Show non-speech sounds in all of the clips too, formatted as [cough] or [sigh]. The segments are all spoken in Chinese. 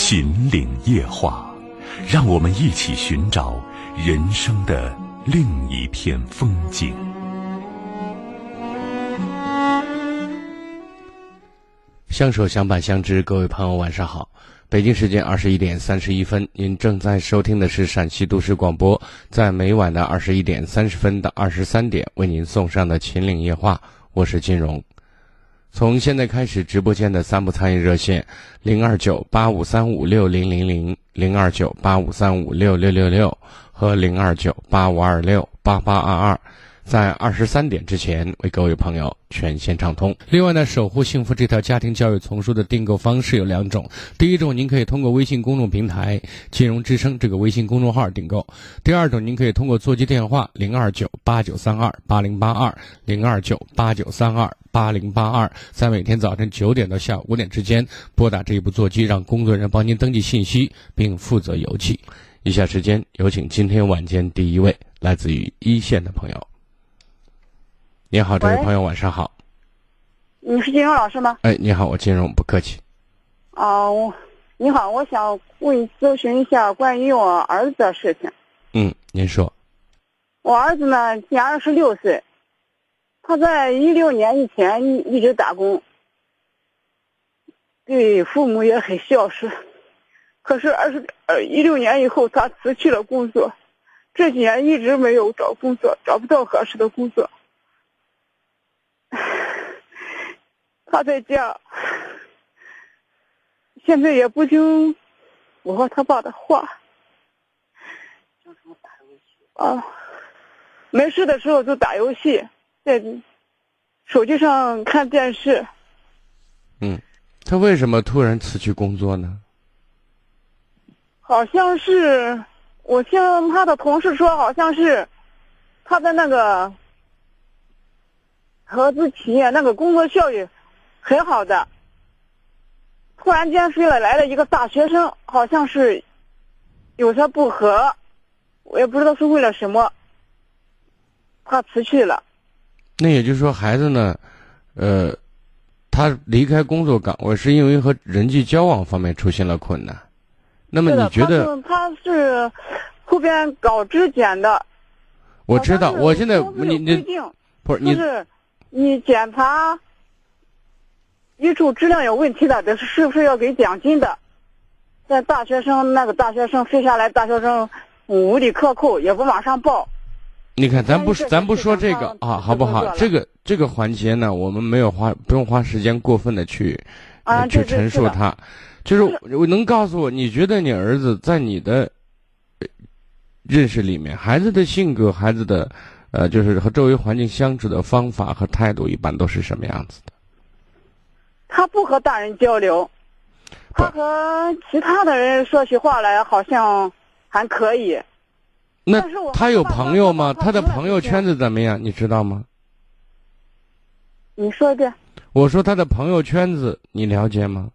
秦岭夜话，让我们一起寻找人生的另一片风景。相守相伴相知，各位朋友晚上好。北京时间二十一点三十一分，您正在收听的是陕西都市广播，在每晚的二十一点三十分到二十三点为您送上的秦岭夜话，我是金荣。从现在开始，直播间的三部参与热线：零二九八五三五六零零零、零二九八五三五六六六六和零二九八五二六八八二二。在二十三点之前为各位朋友全线畅通。另外呢，守护幸福这套家庭教育丛书的订购方式有两种：第一种，您可以通过微信公众平台“金融之声”这个微信公众号订购；第二种，您可以通过座机电话零二九八九三二八零八二零二九八九三二八零八二，在每天早晨九点到下午五点之间拨打这一部座机，让工作人员帮您登记信息并负责邮寄。以下时间有请今天晚间第一位来自于一线的朋友。你好，这位朋友，晚上好。你是金融老师吗？哎，你好，我金融，不客气。哦，你好，我想问咨询一下关于我儿子的事情。嗯，您说。我儿子呢，今年二十六岁，他在一六年以前一直打工，对父母也很孝顺。可是二十呃一六年以后，他辞去了工作，这几年一直没有找工作，找不到合适的工作。他在家，现在也不听我和他爸的话。啊，没事的时候就打游戏，在手机上看电视。嗯，他为什么突然辞去工作呢？好像是我听他的同事说，好像是他的那个合资企业那个工作效率。很好的，突然间飞了来了一个大学生，好像是有些不和，我也不知道是为了什么，他辞去了。那也就是说，孩子呢，呃，他离开工作岗位是因为和人际交往方面出现了困难。那么你觉得？他是后边搞质检的。我知道，我现在你你不是你，是你检查。一处质量有问题的，这是是不是要给奖金的？在大学生那个大学生飞下来，大学生无理克扣，也不往上报。你看，咱不咱不说这个啊，好不好？这个这个环节呢，我们没有花不用花时间过分的去去陈述它。就是我能告诉我，你觉得你儿子在你的认识里面，孩子的性格，孩子的呃，就是和周围环境相处的方法和态度，一般都是什么样子的？他不和大人交流，他和其他的人说起话来好像还可以。那他有朋友吗？他的朋友圈子怎么样？你知道吗？你说一遍。我说他的朋友圈子你了解吗？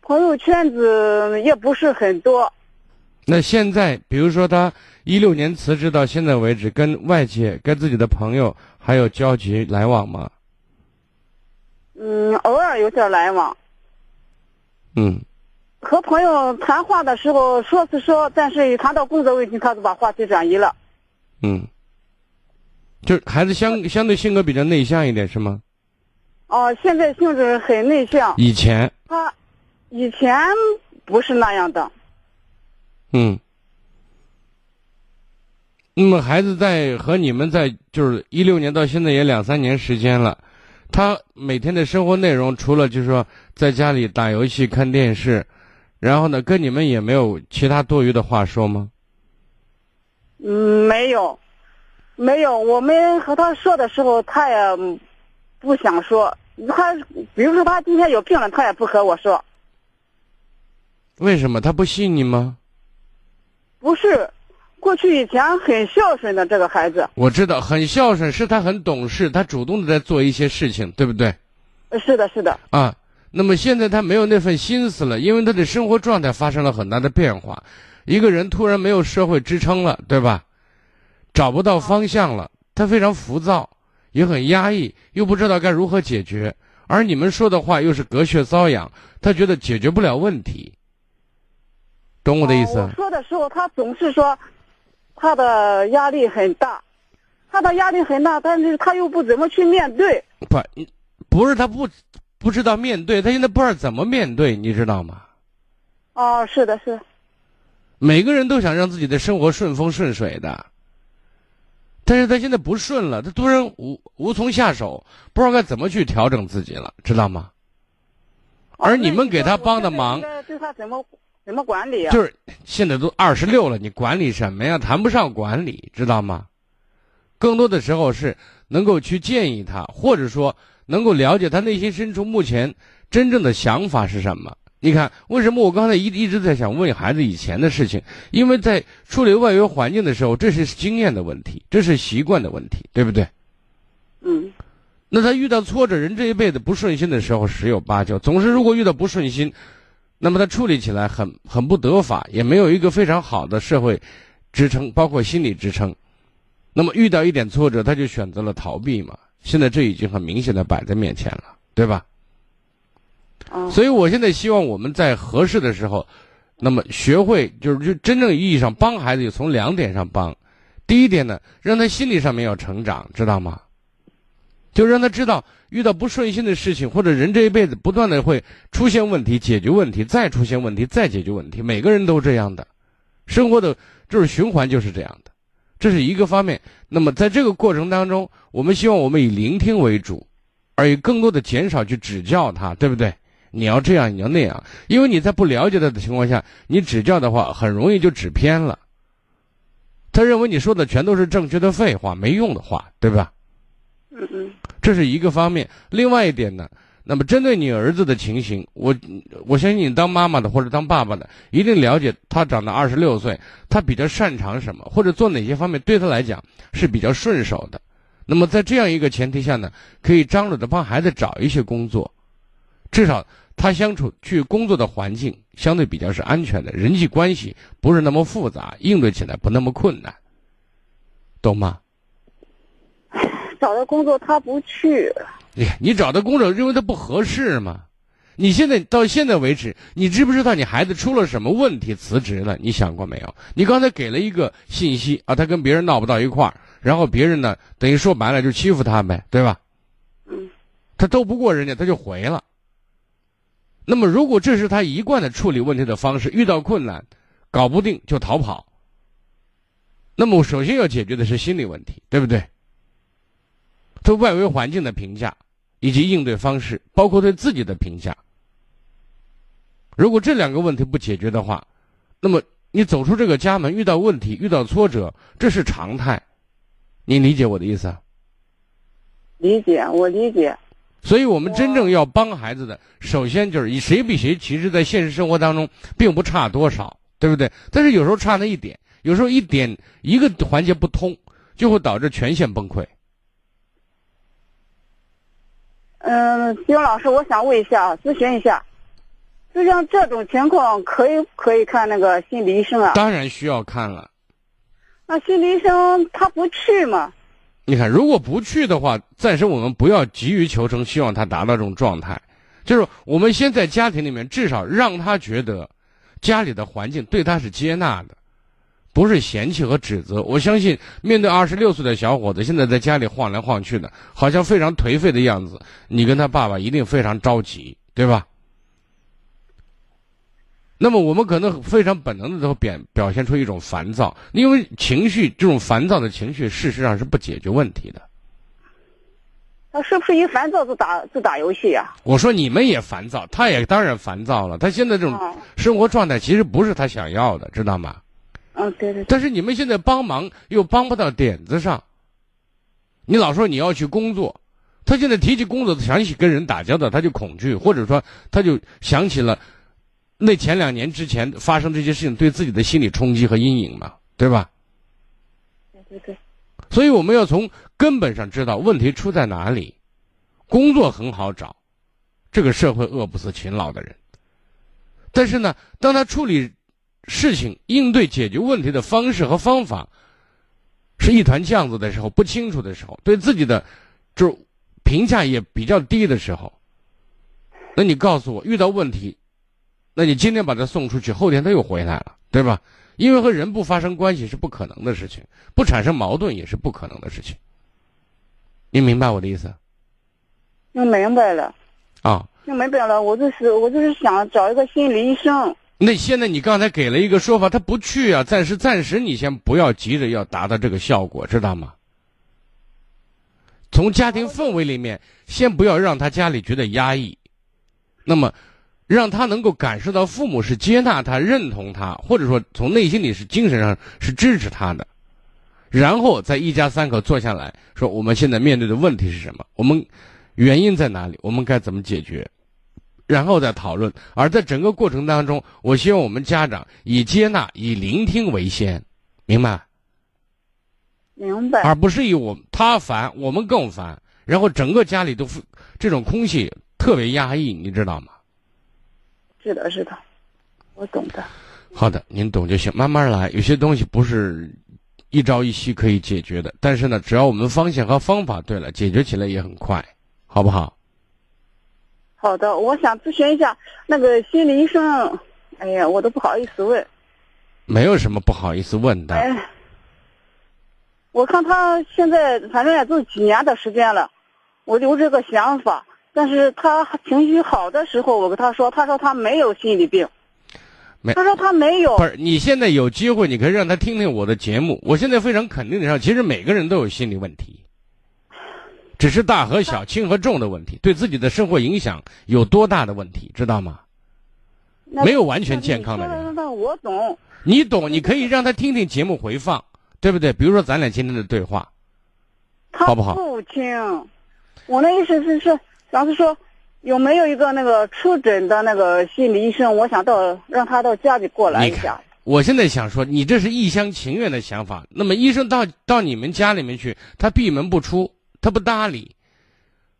朋友圈子也不是很多。那现在，比如说他一六年辞职到现在为止，跟外界、跟自己的朋友还有交集来往吗？嗯，偶尔有点来往。嗯，和朋友谈话的时候说是说，但是一谈到工作问题，他就把话题转移了。嗯，就孩子相相对性格比较内向一点是吗？哦，现在性质很内向。以前他以前不是那样的。嗯。那么孩子在和你们在就是一六年到现在也两三年时间了。他每天的生活内容，除了就是说在家里打游戏、看电视，然后呢，跟你们也没有其他多余的话说吗？嗯，没有，没有。我们和他说的时候，他也不想说。他比如说他今天有病了，他也不和我说。为什么他不信你吗？不是，以前很孝顺的这个孩子。我知道，很孝顺，是他很懂事，他主动的在做一些事情，对不对？是的，是的。啊，那么现在他没有那份心思了，因为他的生活状态发生了很大的变化，一个人突然没有社会支撑了，对吧？找不到方向了，他非常浮躁，也很压抑，又不知道该如何解决。而你们说的话又是隔靴搔痒，他觉得解决不了问题，懂我的意思？我说的时候，他总是说他的压力很大，他的压力很大，但是他又不怎么去面对。不，不是他不不知道面对，他现在不知道怎么面对，你知道吗？哦，是的，是。每个人都想让自己的生活顺风顺水的。但是他现在不顺了，他突然无无从下手，不知道该怎么去调整自己了，知道吗？而你们给他帮的忙，对他怎么怎么管理啊？就是现在都二十六了，你管理什么呀？谈不上管理，知道吗？更多的时候是能够去建议他，或者说能够了解他内心深处目前真正的想法是什么。你看，为什么我刚才一一直在想问孩子以前的事情？因为在处理外围环境的时候，这是经验的问题，这是习惯的问题，对不对？嗯。那他遇到挫折，人这一辈子不顺心的时候十有八九，总是如果遇到不顺心，那么他处理起来很很不得法，也没有一个非常好的社会支撑，包括心理支撑。那么遇到一点挫折，他就选择了逃避嘛。现在这已经很明显的摆在面前了，对吧？所以，我现在希望我们在合适的时候，那么学会就是就真正意义上帮孩子，从两点上帮。第一点呢，让他心理上面要成长，知道吗？就让他知道，遇到不顺心的事情，或者人这一辈子不断的会出现问题，解决问题，再出现问题，再解决问题，每个人都这样的，生活的就是循环就是这样的，这是一个方面。那么在这个过程当中，我们希望我们以聆听为主，而以更多的减少去指教他，对不对？你要这样，你要那样，因为你在不了解他的情况下，你指教的话，很容易就指偏了。他认为你说的全都是正确的废话，没用的话，对吧？这是一个方面。另外一点呢，那么针对你儿子的情形，我我相信你当妈妈的或者当爸爸的，一定了解他长到二十六岁，他比较擅长什么，或者做哪些方面对他来讲是比较顺手的。那么在这样一个前提下呢，可以张罗着帮孩子找一些工作。至少他相处去工作的环境相对比较是安全的，人际关系不是那么复杂，应对起来不那么困难，懂吗？找的工作他不去。你你找的工作认为他不合适吗？你现在到现在为止，你知不知道你孩子出了什么问题辞职了？你想过没有？你刚才给了一个信息啊，他跟别人闹不到一块儿，然后别人呢，等于说白了就欺负他呗，对吧？嗯。他斗不过人家，他就回了。那么，如果这是他一贯的处理问题的方式，遇到困难，搞不定就逃跑。那么，首先要解决的是心理问题，对不对？对外围环境的评价，以及应对方式，包括对自己的评价。如果这两个问题不解决的话，那么你走出这个家门，遇到问题、遇到挫折，这是常态。你理解我的意思？理解，我理解。所以我们真正要帮孩子的，首先就是以谁比谁，其实，在现实生活当中并不差多少，对不对？但是有时候差那一点，有时候一点一个环节不通，就会导致全线崩溃。嗯，金老师，我想问一下，咨询一下，就像这种情况，可以可以看那个心理医生啊？当然需要看了。那心理医生他不去吗？你看，如果不去的话，暂时我们不要急于求成，希望他达到这种状态。就是我们先在家庭里面，至少让他觉得家里的环境对他是接纳的，不是嫌弃和指责。我相信，面对二十六岁的小伙子，现在在家里晃来晃去的，好像非常颓废的样子，你跟他爸爸一定非常着急，对吧？那么我们可能非常本能的都表表现出一种烦躁，因为情绪这种烦躁的情绪，事实上是不解决问题的。他是不是一烦躁就打就打游戏呀？我说你们也烦躁，他也当然烦躁了。他现在这种生活状态其实不是他想要的，知道吗？嗯，对对。但是你们现在帮忙又帮不到点子上。你老说你要去工作，他现在提起工作，想起跟人打交道，他就恐惧，或者说他就想起了。那前两年之前发生这些事情对自己的心理冲击和阴影嘛，对吧？对对对。所以我们要从根本上知道问题出在哪里。工作很好找，这个社会饿不死勤劳的人。但是呢，当他处理事情、应对解决问题的方式和方法是一团浆子的时候，不清楚的时候，对自己的就评价也比较低的时候，那你告诉我，遇到问题，那你今天把他送出去，后天他又回来了，对吧？因为和人不发生关系是不可能的事情，不产生矛盾也是不可能的事情。你明白我的意思？那明白了。啊。那明白了，我就是我就是想找一个心理医生。那现在你刚才给了一个说法，他不去啊，暂时暂时你先不要急着要达到这个效果，知道吗？从家庭氛围里面，先不要让他家里觉得压抑，那么让他能够感受到父母是接纳他、认同他，或者说从内心里是精神上是支持他的，然后再一家三口坐下来说，我们现在面对的问题是什么？我们原因在哪里？我们该怎么解决？然后再讨论，而在整个过程当中，我希望我们家长以接纳、以聆听为先，明白？明白。而不是以我他烦，我们更烦，然后整个家里都这种空气特别压抑，你知道吗？是的，是的，我懂的。好的，您懂就行，慢慢来。有些东西不是一朝一夕可以解决的，但是呢，只要我们方向和方法对了，解决起来也很快，好不好？好的，我想咨询一下那个心理医生。哎呀，我都不好意思问。没有什么不好意思问的。哎，我看他现在反正也就几年的时间了，我有这个想法。但是他情绪好的时候，我跟他说，他说他没有心理病。没。他说他没有。不是，你现在有机会，你可以让他听听我的节目。我现在非常肯定的说，其实每个人都有心理问题。只是大和小、轻和重的问题，对自己的生活影响有多大的问题，知道吗？没有完全健康的人。那我懂。你懂，你可以让他听听节目回放，对不对？比如说咱俩今天的对话，好不好？不听。我那意思是说，老师说有没有一个那个出诊的那个心理医生？我想到让他到家里过来一下。我现在想说，你这是一厢情愿的想法。那么医生到到你们家里面去，他闭门不出。他不搭理，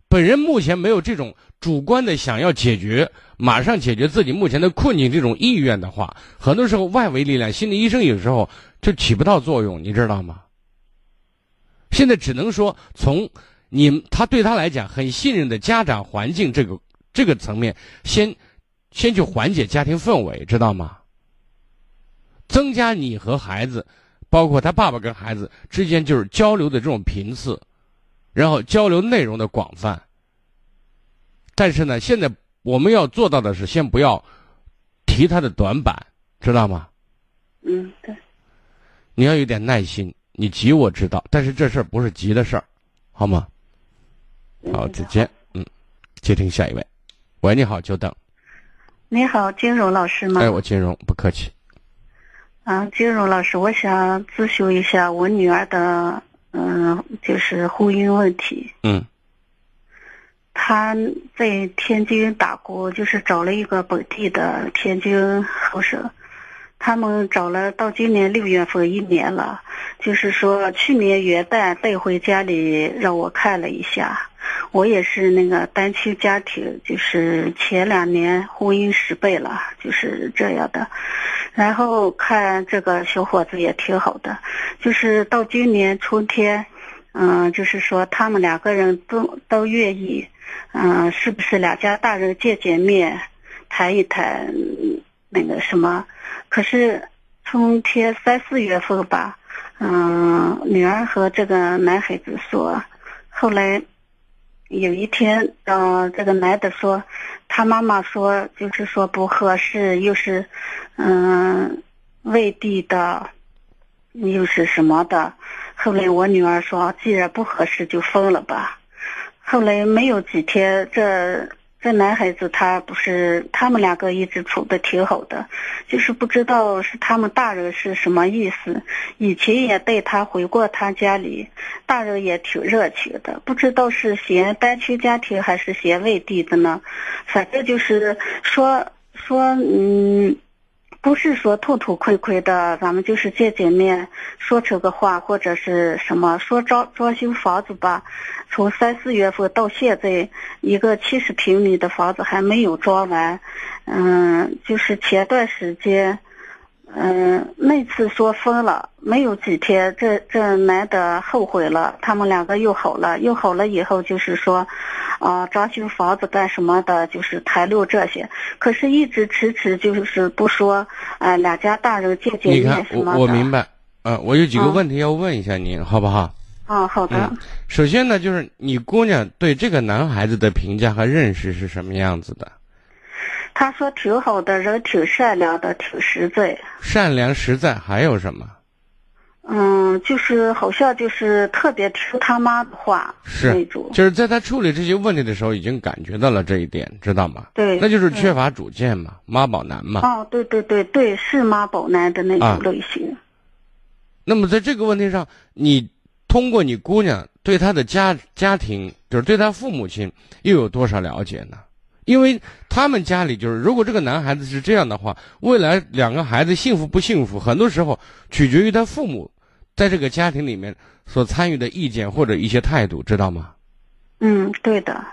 本人目前没有这种主观的想要解决、马上解决自己目前的困境这种意愿的话，很多时候外围力量，心理医生有时候就起不到作用，你知道吗？现在只能说从你他对他来讲很信任的家长环境这个这个层面，先先去缓解家庭氛围，知道吗？增加你和孩子，包括他爸爸跟孩子之间就是交流的这种频次。然后交流内容的广泛，但是呢，现在我们要做到的是，先不要提他的短板，知道吗？嗯，对。你要有点耐心，你急我知道，但是这事儿不是急的事儿，好吗？好，再见。嗯，接听下一位。喂，你好，久等。你好，金荣老师吗？哎，我金荣，不客气。啊，金荣老师，我想咨询一下我女儿的。嗯，就是婚姻问题。嗯，他在天津打工，就是找了一个本地的天津后生，他们找了到今年六月份一年了。就是说去年元旦带回家里让我看了一下，我也是那个单亲家庭，就是前两年婚姻失败了，就是这样的。然后看这个小伙子也挺好的，就是到今年春天，嗯，就是说他们两个人都都愿意，嗯，是不是两家大人见见面，谈一谈那个什么？可是春天三四月份吧，嗯，女儿和这个男孩子说，后来有一天，嗯，这个男的说。他妈妈说，就是说不合适，又是，嗯，外地的，又是什么的。后来我女儿说，既然不合适，就分了吧。后来没有几天，这。这男孩子他不是，他们两个一直处的挺好的，就是不知道是他们大人是什么意思。以前也带他回过他家里，大人也挺热情的，不知道是嫌单亲家庭还是嫌外地的呢。反正就是说说嗯。不是说痛痛快快的，咱们就是见见面，说出个话或者是什么，说装装修房子吧，从三四月份到现在，一个七十平米的房子还没有装完，嗯，就是前段时间。嗯，那次说分了，没有几天，这这男的后悔了，他们两个又好了，又好了以后就是说，啊，装修房子干什么的，就是谈论这些，可是一直迟迟就是不说，哎，两家大人见见面什么的。我我明白，呃，我有几个问题要问一下您，好不好？啊，好的。首先呢，就是你姑娘对这个男孩子的评价和认识是什么样子的？他说挺好的，人挺善良的，挺实在。善良实在还有什么？嗯，就是好像就是特别听他妈的话，是那种。就是在他处理这些问题的时候，已经感觉到了这一点，知道吗？对，那就是缺乏主见嘛，妈宝男嘛。哦，对对对对，是妈宝男的那种类型。那么在这个问题上，你通过你姑娘对他的家家庭，就是对他父母亲，又有多少了解呢？因为他们家里就是，如果这个男孩子是这样的话，未来两个孩子幸福不幸福，很多时候取决于他父母在这个家庭里面所参与的意见或者一些态度，知道吗？嗯，对的。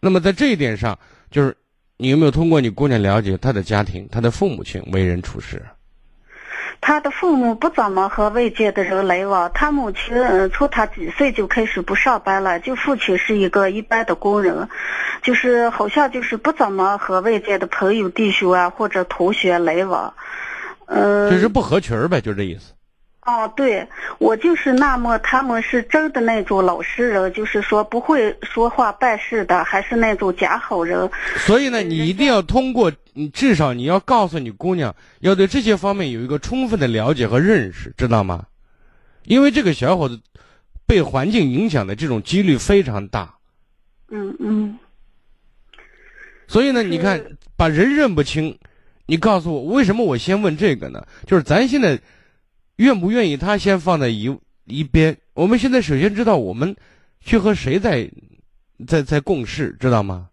那么在这一点上，就是你有没有通过你姑娘了解她的家庭，她的父母亲为人处事？他的父母不怎么和外界的人来往，他母亲从他几岁就开始不上班了，就父亲是一个一般的工人，就是好像就是不怎么和外界的朋友、弟兄啊或者同学来往，嗯，就是不合群儿呗，就这意思。哦，对，我就是那么，他们是真的那种老实人，就是说不会说话办事的，还是那种假好人。所以呢，你一定要通过，你至少你要告诉你姑娘，要对这些方面有一个充分的了解和认识，知道吗？因为这个小伙子被环境影响的这种几率非常大。嗯嗯。所以呢，你看，把人认不清，你告诉我为什么我先问这个呢？就是咱现在。愿不愿意？他先放在一一边。我们现在首先知道我们去和谁在在在共事，知道吗？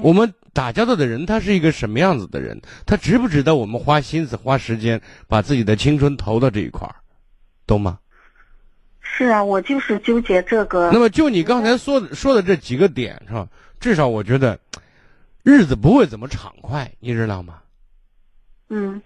我们打交道的人他是一个什么样子的人？他值不值得我们花心思花时间把自己的青春投到这一块儿，懂吗？是啊，我就是纠结这个。那么就你刚才说说的这几个点是吧，至少我觉得日子不会怎么畅快，你知道吗？嗯。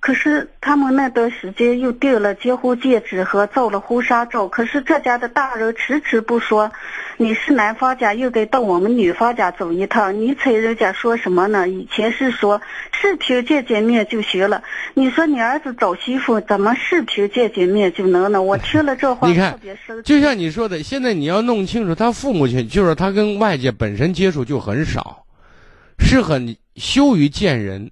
可是他们那段时间又订了结婚戒指和照了婚纱照，可是这家的大人迟迟不说。你是男方家，又该到我们女方家走一趟。你猜人家说什么呢？以前是说视频见见面就行了。你说你儿子找媳妇怎么视频见见面就能呢？我听了这话特别生气。就像你说的，现在你要弄清楚，他父母亲就是他跟外界本身接触就很少，是很羞于见人。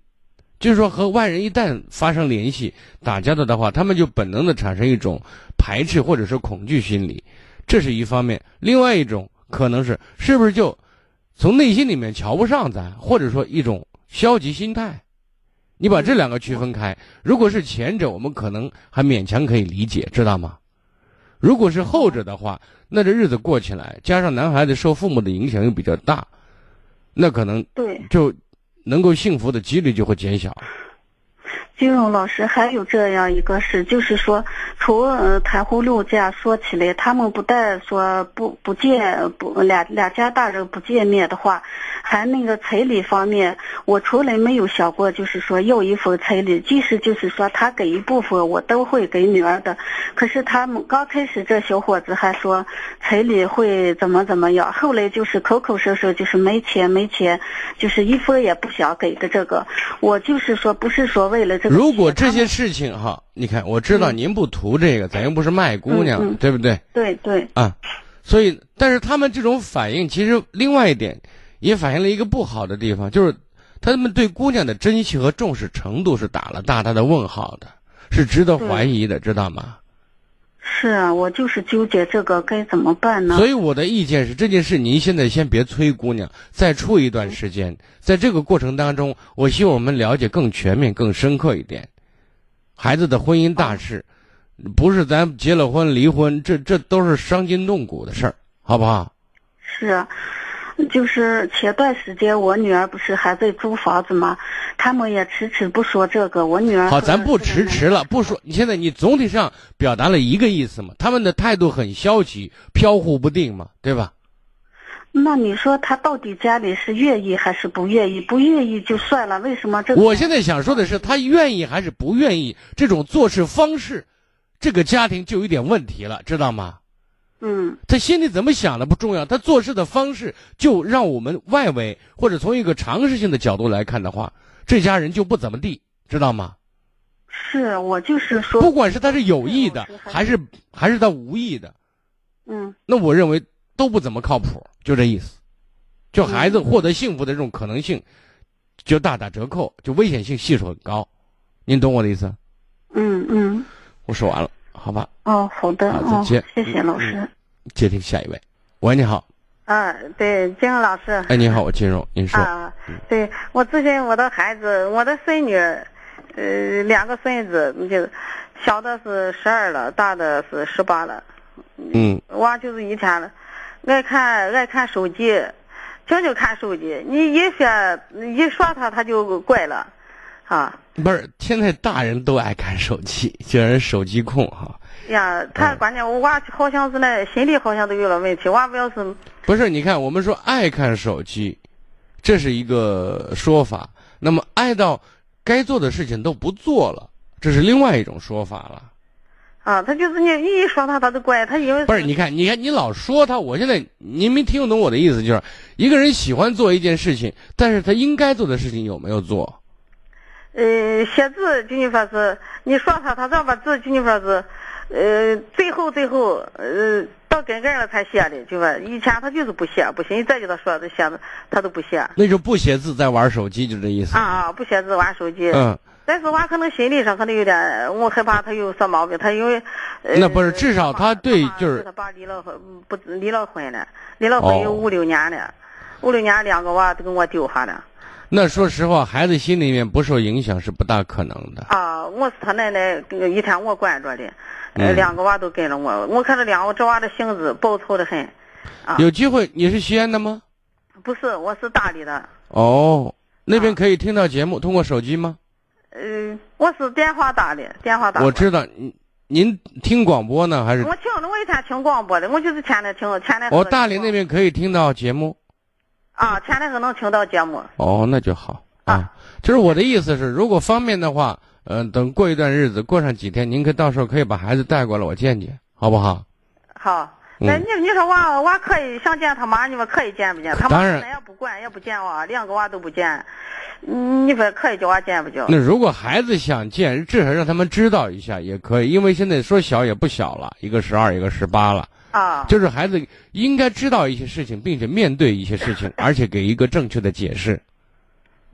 就是说，和外人一旦发生联系、打交道的话，他们就本能的产生一种排斥或者是恐惧心理，这是一方面。另外一种可能是，是不是就从内心里面瞧不上咱，或者说一种消极心态？你把这两个区分开。如果是前者，我们可能还勉强可以理解，知道吗？如果是后者的话，那这日子过起来，加上男孩子受父母的影响又比较大，那可能对就。能够幸福的几率就会减小。金融老师还有这样一个事，就是说，从呃谈婚论嫁说起来，他们不但说不不见不两两家大人不见面的话，还那个彩礼方面，我从来没有想过，就是说要一份彩礼，即使就是说他给一部分，我都会给女儿的。可是他们刚开始这小伙子还说彩礼会怎么怎么样，后来就是口口声声就是没钱没钱，就是一分也不想给的这个。我就是说，不是说为了这。如果这些事情哈，你看，我知道您不图这个，咱又不是卖姑娘，对不对？对对。啊，所以，但是他们这种反应，其实另外一点，也反映了一个不好的地方，就是他们对姑娘的珍惜和重视程度是打了大大的问号的，是值得怀疑的，知道吗？是啊，我就是纠结这个该怎么办呢？所以我的意见是，这件事您现在先别催姑娘，再处一段时间。在这个过程当中，我希望我们了解更全面、更深刻一点。孩子的婚姻大事，不是咱结了婚离婚，这这都是伤筋动骨的事儿，好不好？是啊。就是前段时间我女儿不是还在租房子吗？他们也迟迟不说这个。我女儿好，咱不迟迟了，不说。你现在你总体上表达了一个意思嘛？他们的态度很消极、飘忽不定嘛，对吧？那你说他到底家里是愿意还是不愿意？不愿意就算了，为什么这？我现在想说的是，他愿意还是不愿意？这种做事方式，这个家庭就有点问题了，知道吗？嗯，他心里怎么想的不重要，他做事的方式就让我们外围或者从一个常识性的角度来看的话，这家人就不怎么地，知道吗？是我就是说，不管是他是有意的还是还是他无意的，嗯，那我认为都不怎么靠谱，就这意思，就孩子获得幸福的这种可能性就大打折扣，就危险性系数很高，您懂我的意思？嗯嗯，我说完了。好吧。哦，好的。好，再见。谢谢老师。接听下一位。喂，你好。啊，对，金荣老师。哎，你好，我金荣，您说。啊，对我咨询我的孩子，我的孙女，呃，两个孙子，就小的是十二了，大的是十八了。嗯。娃就是一天了爱看爱看手机，净就看手机。你一说一说他，他就怪了，啊。不是，现在大人都爱看手机，叫人手机控哈。呀，他关键我娃好像是那心理好像都有了问题。娃不要是不是？你看，我们说爱看手机，这是一个说法。那么爱到该做的事情都不做了，这是另外一种说法了。啊，他就是你你一说他，他就怪他，因为不是？你看，你看，你老说他，我现在您没听懂我的意思，就是一个人喜欢做一件事情，但是他应该做的事情有没有做？呃，写字就你说是，你说他，他这把字就你说是，呃，最后最后，呃，到跟根了才写的，就说以前他就是不写，不行，再给他说他写的，他都不写。那就不写字，在玩手机，就这意思。啊啊，不写字玩手机。嗯。但是娃可能心理上可能有点，我害怕他有啥毛病，他因为。那不是，至少他对就是。他爸离了婚，不离了婚了，离了婚有五六年了，五六年两个娃都给我丢下了。那说实话，孩子心里面不受影响是不大可能的。啊，我是他奶奶，一天我管着的，呃，两个娃都跟着我。我看这两个这娃的性子暴躁的很。啊，有机会，你是西安的吗？不是，我是大理的。哦，那边可以听到节目，通过手机吗？嗯，我是电话打的，电话打。我知道，您您听广播呢，还是？我听着，我一天听广播的，我就是天天听，天天。我大理那边可以听到节目。啊，前两个能听到节目。哦，那就好啊。就是我的意思是，如果方便的话，嗯，等过一段日子，过上几天，您可到时候可以把孩子带过来，我见见，好不好？好。那你你说娃娃可以想见他妈，你说可以见不见？他妈那也不管，也不见娃，两个娃都不见。你说可以叫娃见不叫？那如果孩子想见，至少让他们知道一下也可以，因为现在说小也不小了，一个十二，一个十八了。啊，就是孩子应该知道一些事情，并且面对一些事情，[laughs] 而且给一个正确的解释。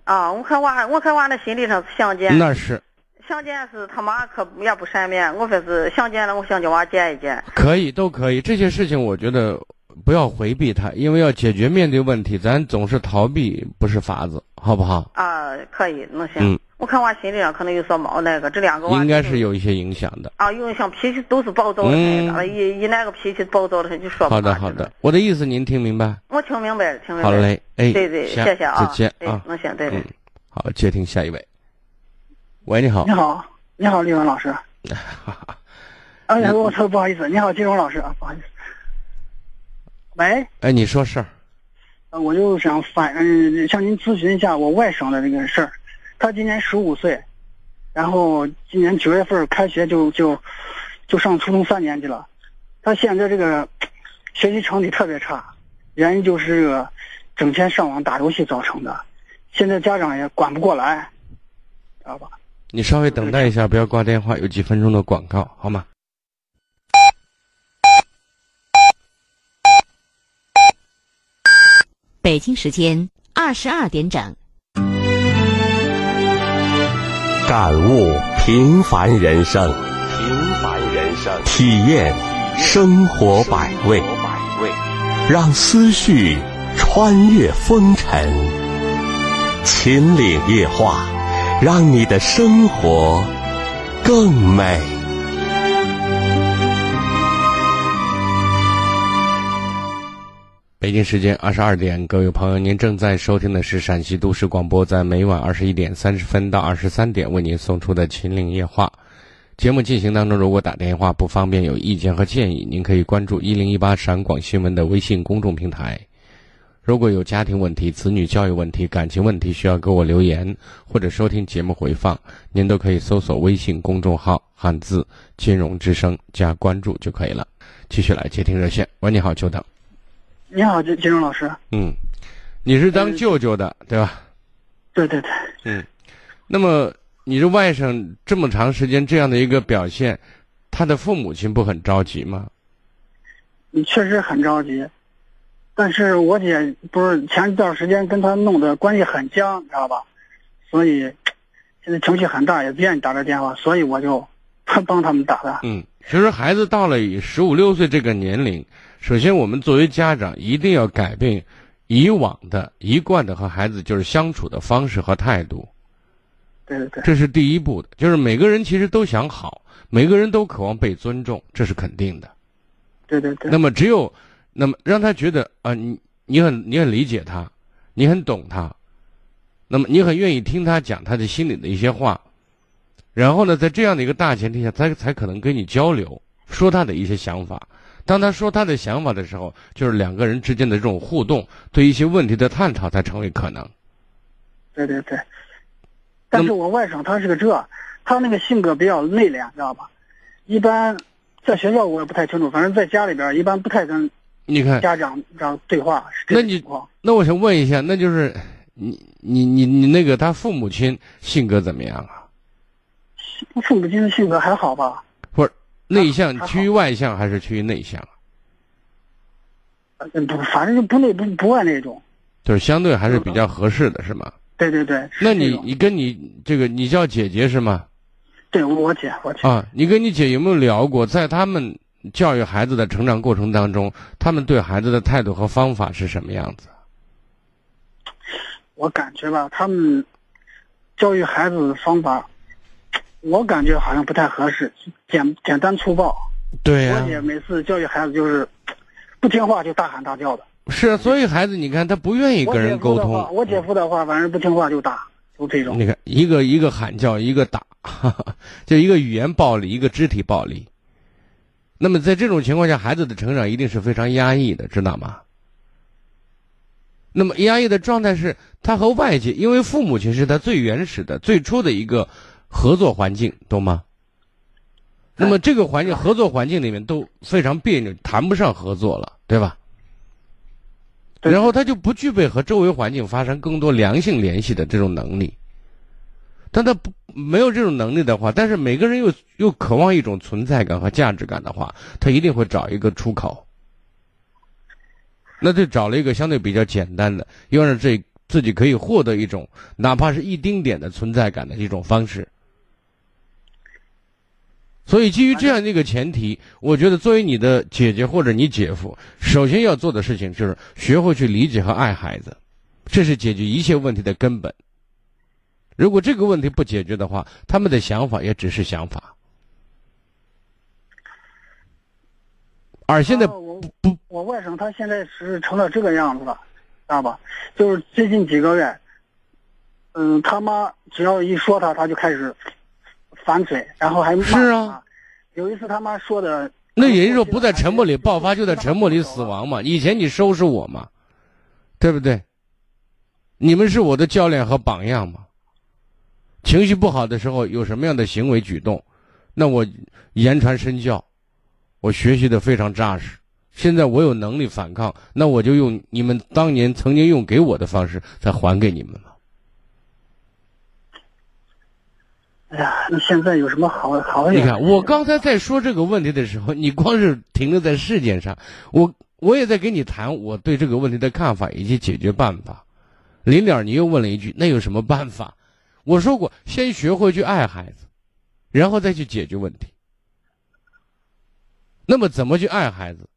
啊，我看娃，我看娃那心理上是想见。那是。想见是他妈可也不善面，我说是想见了，我想叫娃见一见。可以，都可以，这些事情我觉得不要回避他，因为要解决面对问题，咱总是逃避不是法子，好不好？啊，可以，那行。嗯。我看我心里上可能有所毛，那个这两个应该是有一些影响的啊，因为像，脾气都是暴躁的很，一一那个脾气暴躁的很，就说不好的好的，我的意思您听明白？我听明白了，听明白。好嘞，哎，对对，谢谢啊，再见啊，那行，对对。好，接听下一位。喂，你好。你好，你好，李文老师。[laughs] 哎呀，我操，不好意思，你好，金荣老师啊，不好意思。喂。哎，你说事儿。我就想反嗯向您咨询一下我外甥的这个事儿。他今年十五岁，然后今年九月份开学就就就上初中三年级了。他现在这个学习成绩特别差，原因就是这个整天上网打游戏造成的。现在家长也管不过来，知道吧？你稍微等待一下，不要挂电话，有几分钟的广告，好吗？北京时间二十二点整。感悟平凡人生，平凡人生，体验生活百味，让思绪穿越风尘，秦岭夜话，让你的生活更美。北京时间二十二点，各位朋友，您正在收听的是陕西都市广播，在每晚二十一点三十分到二十三点为您送出的《秦岭夜话》节目进行当中，如果打电话不方便，有意见和建议，您可以关注一零一八陕广新闻的微信公众平台。如果有家庭问题、子女教育问题、感情问题需要给我留言或者收听节目回放，您都可以搜索微信公众号“汉字金融之声”加关注就可以了。继续来接听热线，喂，你好，久等。你好，金金荣老师。嗯，你是当舅舅的，对吧？对对对。嗯，那么你这外甥这么长时间这样的一个表现，他的父母亲不很着急吗？你确实很着急。但是我姐不是前一段时间跟他弄的关系很僵，知道吧？所以现在情绪很大，也不愿意打这电话，所以我就帮他们打的。嗯，其实孩子到了十五六岁这个年龄，首先我们作为家长一定要改变以往的一贯的和孩子就是相处的方式和态度。对对对，这是第一步的，就是每个人其实都想好，每个人都渴望被尊重，这是肯定的。对对对。那么只有。那么让他觉得啊，你你很你很理解他，你很懂他，那么你很愿意听他讲他的心里的一些话，然后呢，在这样的一个大前提下，他才可能跟你交流，说他的一些想法。当他说他的想法的时候，就是两个人之间的这种互动，对一些问题的探讨才成为可能。对对对。但是我外甥他是个这，他那个性格比较内敛，知道吧？一般在学校我也不太清楚，反正在家里边一般不太跟。你看家长这样对话，那你那我想问一下，那就是你你你你那个他父母亲性格怎么样啊？父母亲的性格还好吧？内向趋于外向还是趋于内向？嗯，不，反正就不内不不外那种。就是相对还是比较合适的，是吗？对对对。那你你跟你这个你叫姐姐是吗？对，我姐我姐。啊，你跟你姐有没有聊过，在他们？教育孩子的成长过程当中，他们对孩子的态度和方法是什么样子？我感觉吧，他们教育孩子的方法，我感觉好像不太合适，简简单粗暴。对呀。我姐每次教育孩子就是不听话就大喊大叫的。是啊，所以孩子你看他不愿意跟人沟通。我姐夫的话，反正不听话就打，就这种。你看，一个一个喊叫，一个打，[laughs] 就一个语言暴力，一个肢体暴力。那么在这种情况下，孩子的成长一定是非常压抑的，知道吗？那么压抑的状态是他和外界，因为父母亲是他最原始的、最初的一个合作环境，懂吗？那么这个环境、合作环境里面都非常别扭，谈不上合作了，对吧？然后他就不具备和周围环境发生更多良性联系的这种能力。但他不没有这种能力的话，但是每个人又又渴望一种存在感和价值感的话，他一定会找一个出口。那就找了一个相对比较简单的，又让这自己可以获得一种哪怕是一丁点的存在感的一种方式。所以基于这样的一个前提，我觉得作为你的姐姐或者你姐夫，首先要做的事情就是学会去理解和爱孩子，这是解决一切问题的根本。如果这个问题不解决的话，他们的想法也只是想法。而现在不不，我外甥他现在是成了这个样子了，知道吧？就是最近几个月，嗯，他妈只要一说他，他就开始反嘴，然后还骂。是啊，有一次他妈说的，那也就是说不在沉默里爆发，就在沉默里死亡嘛。以前你收拾我嘛，对不对？你们是我的教练和榜样嘛。情绪不好的时候有什么样的行为举动，那我言传身教，我学习的非常扎实。现在我有能力反抗，那我就用你们当年曾经用给我的方式再还给你们了。哎呀，那现在有什么好好？你看，我刚才在说这个问题的时候，你光是停留在事件上，我我也在跟你谈我对这个问题的看法以及解决办法。临了，你又问了一句：“那有什么办法？”我说过，先学会去爱孩子，然后再去解决问题。那么，怎么去爱孩子？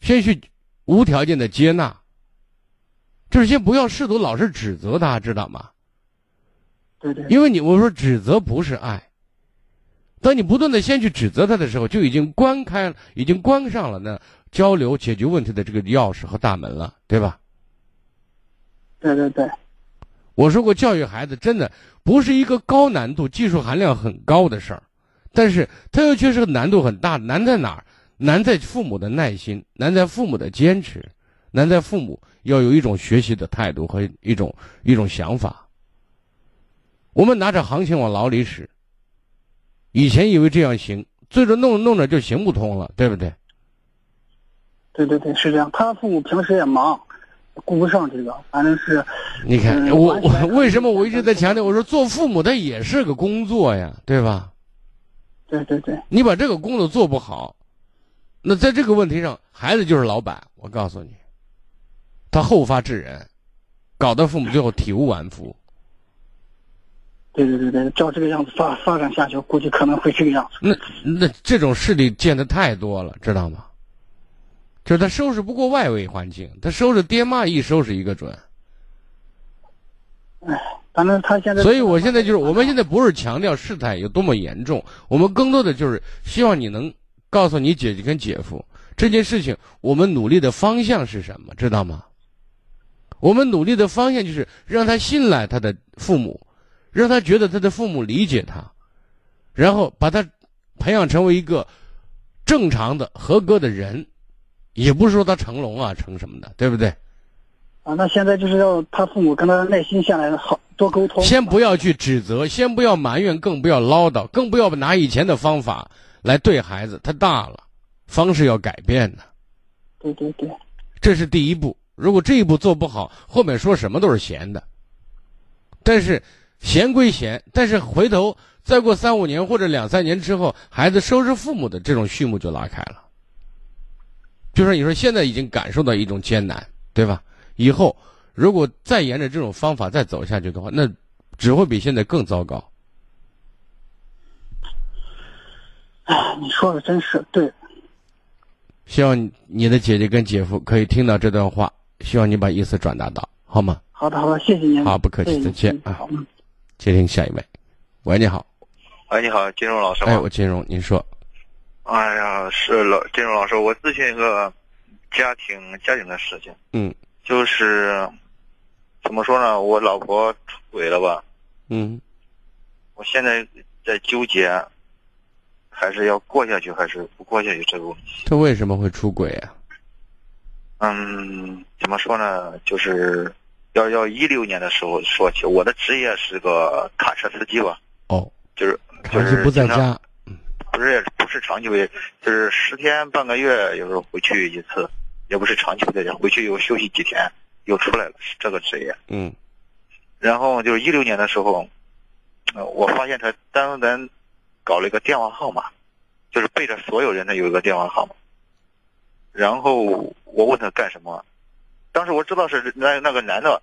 先去无条件的接纳，就是先不要试图老是指责他，知道吗？对对。因为你我说指责不是爱。当你不断的先去指责他的时候，就已经关开了，已经关上了那交流、解决问题的这个钥匙和大门了，对吧？对对对，我说过，教育孩子真的不是一个高难度、技术含量很高的事儿，但是它又却是个难度很大。难在哪儿？难在父母的耐心，难在父母的坚持，难在父母要有一种学习的态度和一种一种想法。我们拿着行情往牢里使，以前以为这样行，最终弄着弄着就行不通了，对不对？对对对，是这样。他父母平时也忙，顾不上这个，反正是。你看嗯我我为什么我一直在强调？我说做父母的也是个工作呀，对吧？对对对，你把这个工作做不好，那在这个问题上，孩子就是老板。我告诉你，他后发制人，搞得父母最后体无完肤。对对对对，照这个样子发发展下去，估计可能会这个样子。那那这种事例见得太多了，知道吗？就是他收拾不过外围环境，他收拾爹妈一收拾一个准。反正他现在。所以我现在就是，我们现在不是强调事态有多么严重，我们更多的就是希望你能告诉你姐姐跟姐夫这件事情，我们努力的方向是什么，知道吗？我们努力的方向就是让他信赖他的父母，让他觉得他的父母理解他，然后把他培养成为一个正常的、合格的人，也不是说他成龙啊、成什么的，对不对？啊，那现在就是要他父母跟他耐心下来，好多沟通。先不要去指责，先不要埋怨，更不要唠叨，更不要拿以前的方法来对孩子。他大了，方式要改变的，对对对，这是第一步。如果这一步做不好，后面说什么都是闲的。但是闲归闲，但是回头再过三五年或者两三年之后，孩子收拾父母的这种序幕就拉开了。就说你说现在已经感受到一种艰难，对吧？以后如果再沿着这种方法再走下去的话，那只会比现在更糟糕。哎，你说的真是对。希望你的姐姐跟姐夫可以听到这段话，希望你把意思转达到，好吗？好的好的，谢谢您。好，不客气，再见啊嗯好。嗯接听下一位，喂，你好，喂，你好，金融老师？哎，我金融，您说，哎呀，是老金融老师，我咨询一个家庭家庭的事情，嗯就是怎么说呢？我老婆出轨了吧？嗯我现在在纠结，还是要过下去，还是不过下去这个问题。他为什么会出轨啊？嗯，怎么说呢？就是要要一六年的时候说起，我的职业是个卡车司机吧，哦，就是就是不在家，不是不是长期回，就是十天半个月，有时候回去一次，也不是长期不在家，回去又休息几天，又出来了，是这个职业。嗯然后就是一六年的时候，呃，我发现他单单搞了一个电话号码，就是背着所有人的有一个电话号码。然后我问他干什么，当时我知道是那那个男的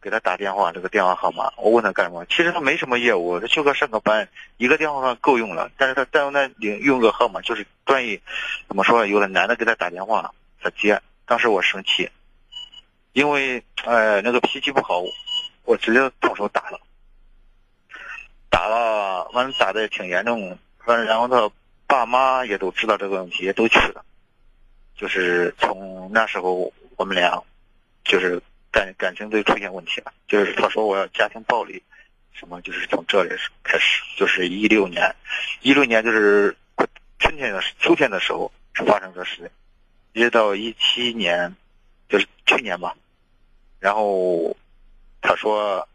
给他打电话，这个电话号码，我问他干什么，其实他没什么业务，他就个上个班，一个电话号够用了。但是他单单领用个号码，就是专业，怎么说？有的男的给他打电话，他接。当时我生气，因为呃那个脾气不好，我直接动手打了，打了，完了打的挺严重，完了然后他爸妈也都知道这个问题，也都去了，就是从那时候我们俩就是感感情都出现问题了，就是他说我要家庭暴力，什么就是从这里开始，就是一六年，一六年就是春天的秋天的时候是发生这事情，一直到一七年，就是去年吧，然后他说，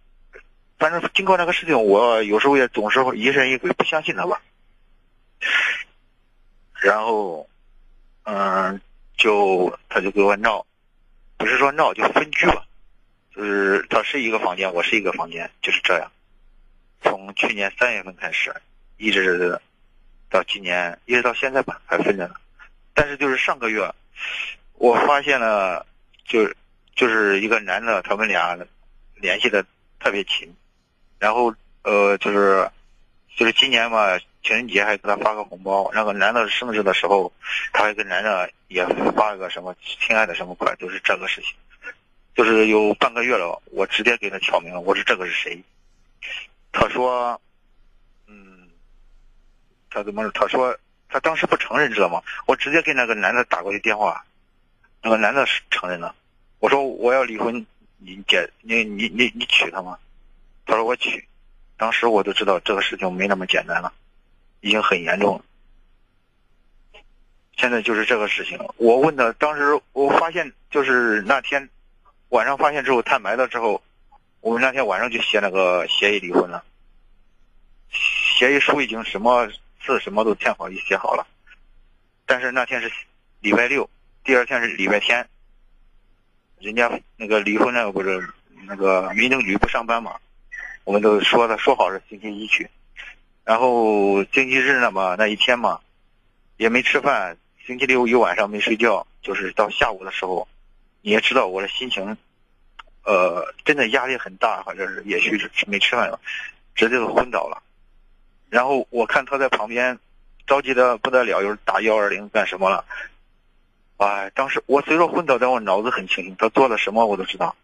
反正经过那个事情，我有时候也总是疑神疑鬼，不相信他吧。然后，嗯，就他就给我闹，不是说闹就分居吧，就是他是一个房间，我是一个房间，就是这样。从去年三月份开始，一直到今年，一直到现在吧，还分着呢。但是就是上个月，我发现了，就是就是一个男的，他们俩联系的特别勤，然后呃，就是就是今年嘛，情人节还给他发个红包，那个男的生日的时候，他还跟男的也发个什么亲爱的什么款，就是这个事情，就是有半个月了，我直接给他挑明了，我说这个是谁，他说，嗯，他怎么他说他当时不承认，知道吗？我直接给那个男的打过去电话，那个男的是承认了。我说我要离婚，你姐你你你你娶她吗？他说我娶。当时我就知道这个事情没那么简单了，已经很严重了。现在就是这个事情，我问他，当时我发现就是那天晚上发现之后坦白了之后，我们那天晚上就写那个协议离婚了，协议书已经什么字什么都签好，也写好了。但是那天是礼拜六，第二天是礼拜天，人家那个离婚那个不是那个民政局不上班嘛，我们都说的说好是星期一去，然后星期日呢嘛那一天嘛也没吃饭。星期六一晚上没睡觉，就是到下午的时候，你也知道我的心情，呃，真的压力很大，反正是也许是没吃饭了，直接就昏倒了。然后我看他在旁边，着急的不得了，又是打幺二零干什么了？哎，当时我虽说昏倒，但我脑子很清醒，他做了什么我都知道。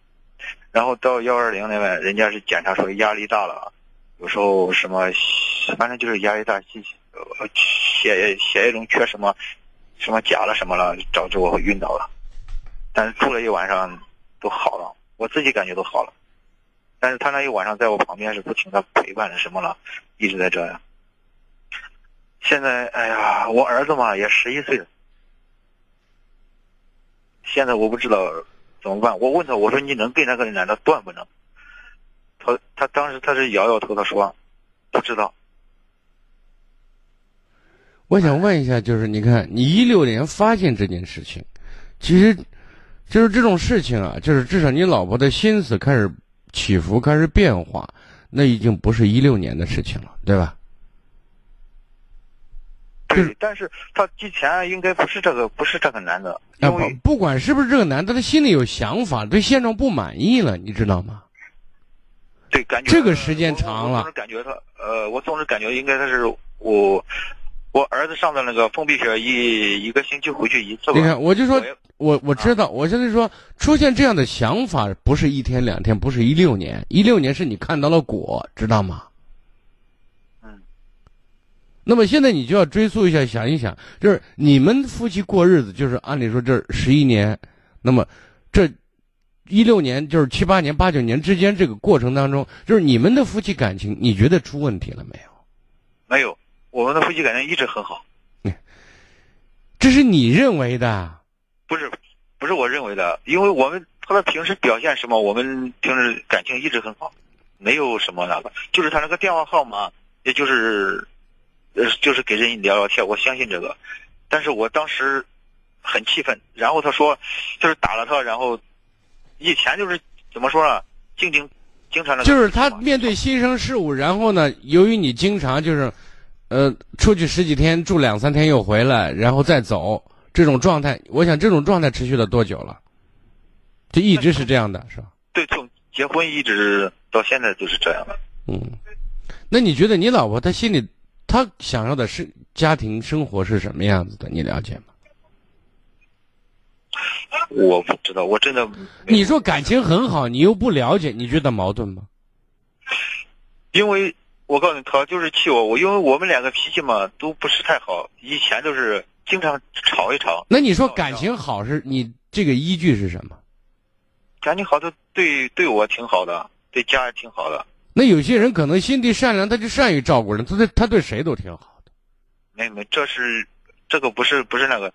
然后到幺二零那边，人家是检查说压力大了，有时候什么，反正就是压力大，血血血液中缺什么。什么钾了什么了，导致我晕倒了。但是住了一晚上都好了，我自己感觉都好了。但是他那一晚上在我旁边是不停的陪伴着什么了，一直在这样。现在哎呀，我儿子嘛也十一岁了。现在我不知道怎么办。我问他，我说你能跟那个男的断不能？他他当时他是摇摇头，他说不知道。我想问一下，就是你看，你一六年发现这件事情，其实，就是这种事情啊，就是至少你老婆的心思开始起伏，开始变化，那已经不是一六年的事情了，对吧？对，但是他之前应该不是这个，不是这个男的，啊不，不管是不是这个男的，他心里有想法，对现状不满意了，你知道吗？对，感觉这个时间长了，我总是感觉他，呃，我总是感觉应该他是我。我儿子上的那个封闭学一一个星期回去一次。你看，我就说，我我知道，我现在说出现这样的想法不是一天两天，不是一六年，一六年是你看到了果，知道吗？嗯。那么现在你就要追溯一下，想一想，就是你们夫妻过日子，就是按理说这十一年，那么这一六年就是七八年、八九年之间这个过程当中，就是你们的夫妻感情，你觉得出问题了没有？没有。我们的夫妻感情一直很好，这是你认为的？不是，不是我认为的，因为我们他的平时表现什么，我们平时感情一直很好，没有什么那个，就是他那个电话号码，也就是，呃，就是给人聊聊天，我相信这个，但是我当时很气愤，然后他说，就是打了他，然后以前就是怎么说呢，静静经常的，就是他面对新生事物，然后呢，由于你经常就是。呃，出去十几天，住两三天又回来，然后再走，这种状态，我想这种状态持续了多久了？就一直是这样的，是吧？对，从结婚一直到现在就是这样的。嗯，那你觉得你老婆她心里，她想要的是家庭生活是什么样子的？你了解吗？我不知道，我真的。你说感情很好，你又不了解，你觉得矛盾吗？因为。我告诉你，他就是气我，我因为我们两个脾气嘛都不是太好，以前都是经常吵一吵。那你说感情好是你这个依据是什么？感情好，他对对我挺好的，对家也挺好的。那有些人可能心地善良，他就善于照顾人，他对他对谁都挺好的。没没，这是这个不是不是那个，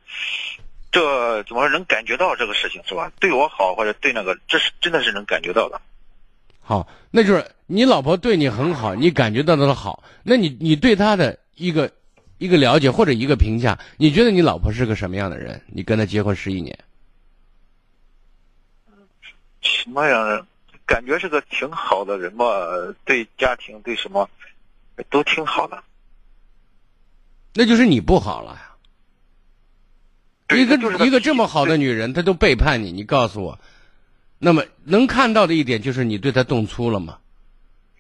这怎么说能感觉到这个事情是吧？对我好或者对那个，这是真的是能感觉到的。好，那就是你老婆对你很好，你感觉到她的好，那你你对她的一个一个了解或者一个评价，你觉得你老婆是个什么样的人？你跟她结婚十一年，什么样的？感觉是个挺好的人吧，对家庭对什么都挺好的。那就是你不好了呀！一个一个这么好的女人，她都背叛你，你告诉我。那么能看到的一点就是你对她动粗了吗？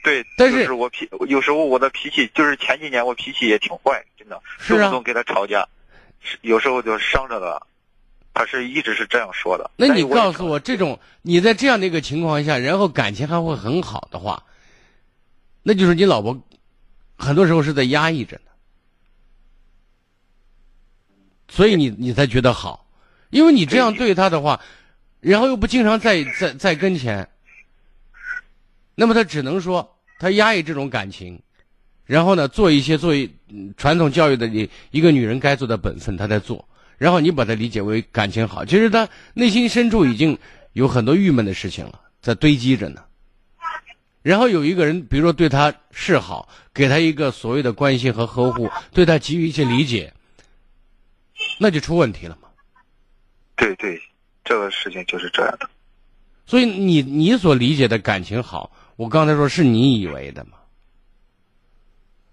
对，但是我脾有时候我的脾气就是前几年我脾气也挺坏，真的，动不动跟她吵架，有时候就伤着他，他是一直是这样说的。那你告诉我，这种你在这样的一个情况下，然后感情还会很好的话，那就是你老婆很多时候是在压抑着呢。所以你你才觉得好，因为你这样对他的话，然后又不经常在在在跟前，那么他只能说他压抑这种感情，然后呢做一些作为传统教育的一一个女人该做的本分，他在做，然后你把他理解为感情好，其实他内心深处已经有很多郁闷的事情了，在堆积着呢。然后有一个人，比如说对他示好，给他一个所谓的关心和呵护，对他给予一些理解，那就出问题了嘛。对对，这个事情就是这样的。所以你你所理解的感情好，我刚才说是你以为的嘛。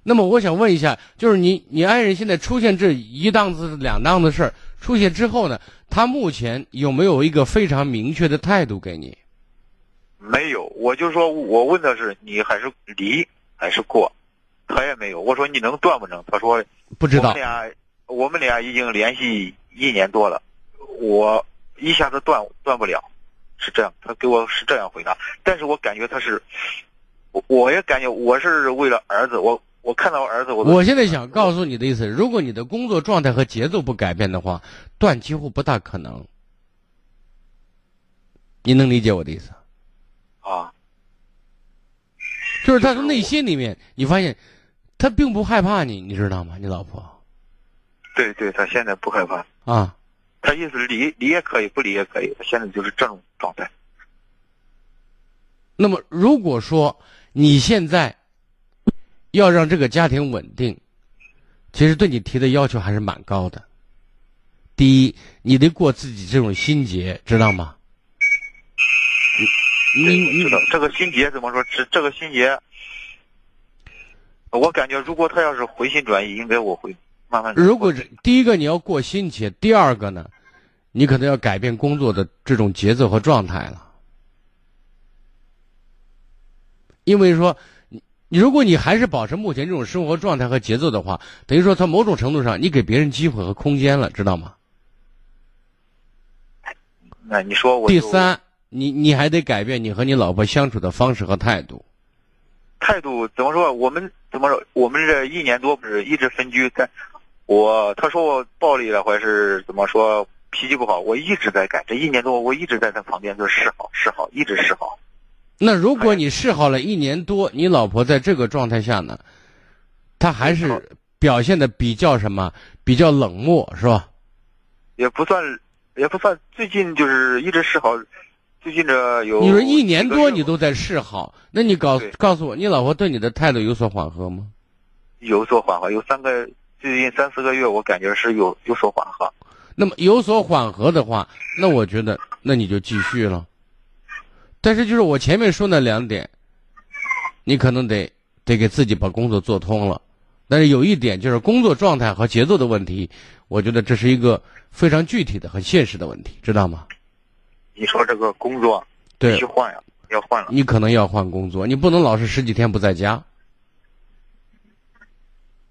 那么我想问一下，就是你你爱人现在出现这一档子两档子事儿出现之后呢，他目前有没有一个非常明确的态度给你？没有，我就说我问的是你还是离还是过，他也没有。我说你能断不能？他说不知道我们。俩我们俩已经联系一年多了，我一下子断断不了，是这样。他给我是这样回答，但是我感觉他是，我我也感觉我是为了儿子，我我看到我儿子，我我现在想告诉你的意思，如果你的工作状态和节奏不改变的话，断几乎不大可能。你能理解我的意思？啊，就是他从内心里面，你发现他并不害怕你，你知道吗？你老婆对对，他现在不害怕，啊，他意思离离也可以，不离也可以，他现在就是这种状态。那么如果说你现在要让这个家庭稳定，其实对你提的要求还是蛮高的。第一，你得过自己这种心结，知道吗？你对，你知道这个心结怎么说？这这个心结，我感觉如果他要是回心转意，应该我会慢慢。如果是第一个你要过心结，第二个呢，你可能要改变工作的这种节奏和状态了。因为说，你你如果你还是保持目前这种生活状态和节奏的话，等于说从某种程度上，你给别人机会和空间了，知道吗？那你说我第三，你你还得改变你和你老婆相处的方式和态度。态度怎么说？我们怎么说？我们这一年多不是一直分居，但我他说我暴力了，或者是怎么说脾气不好，我一直在改。这一年多，我一直在他旁边就示好示好，一直示好。那如果你示好了一年多，你老婆在这个状态下呢，她还是表现的比较什么？比较冷漠，是吧？也不算，也不算。最近就是一直示好，最近这有你说一年多你都在示好，那你告告诉我，你老婆对你的态度有所缓和吗？有所缓和，有三个最近三四个月，我感觉是有有所缓和。那么有所缓和的话，那我觉得那你就继续了。但是就是我前面说那两点，你可能得得给自己把工作做通了。但是有一点就是工作状态和节奏的问题，我觉得这是一个非常具体的、很现实的问题，知道吗？你说这个工作必对须换呀，要换了。你可能要换工作，你不能老是十几天不在家。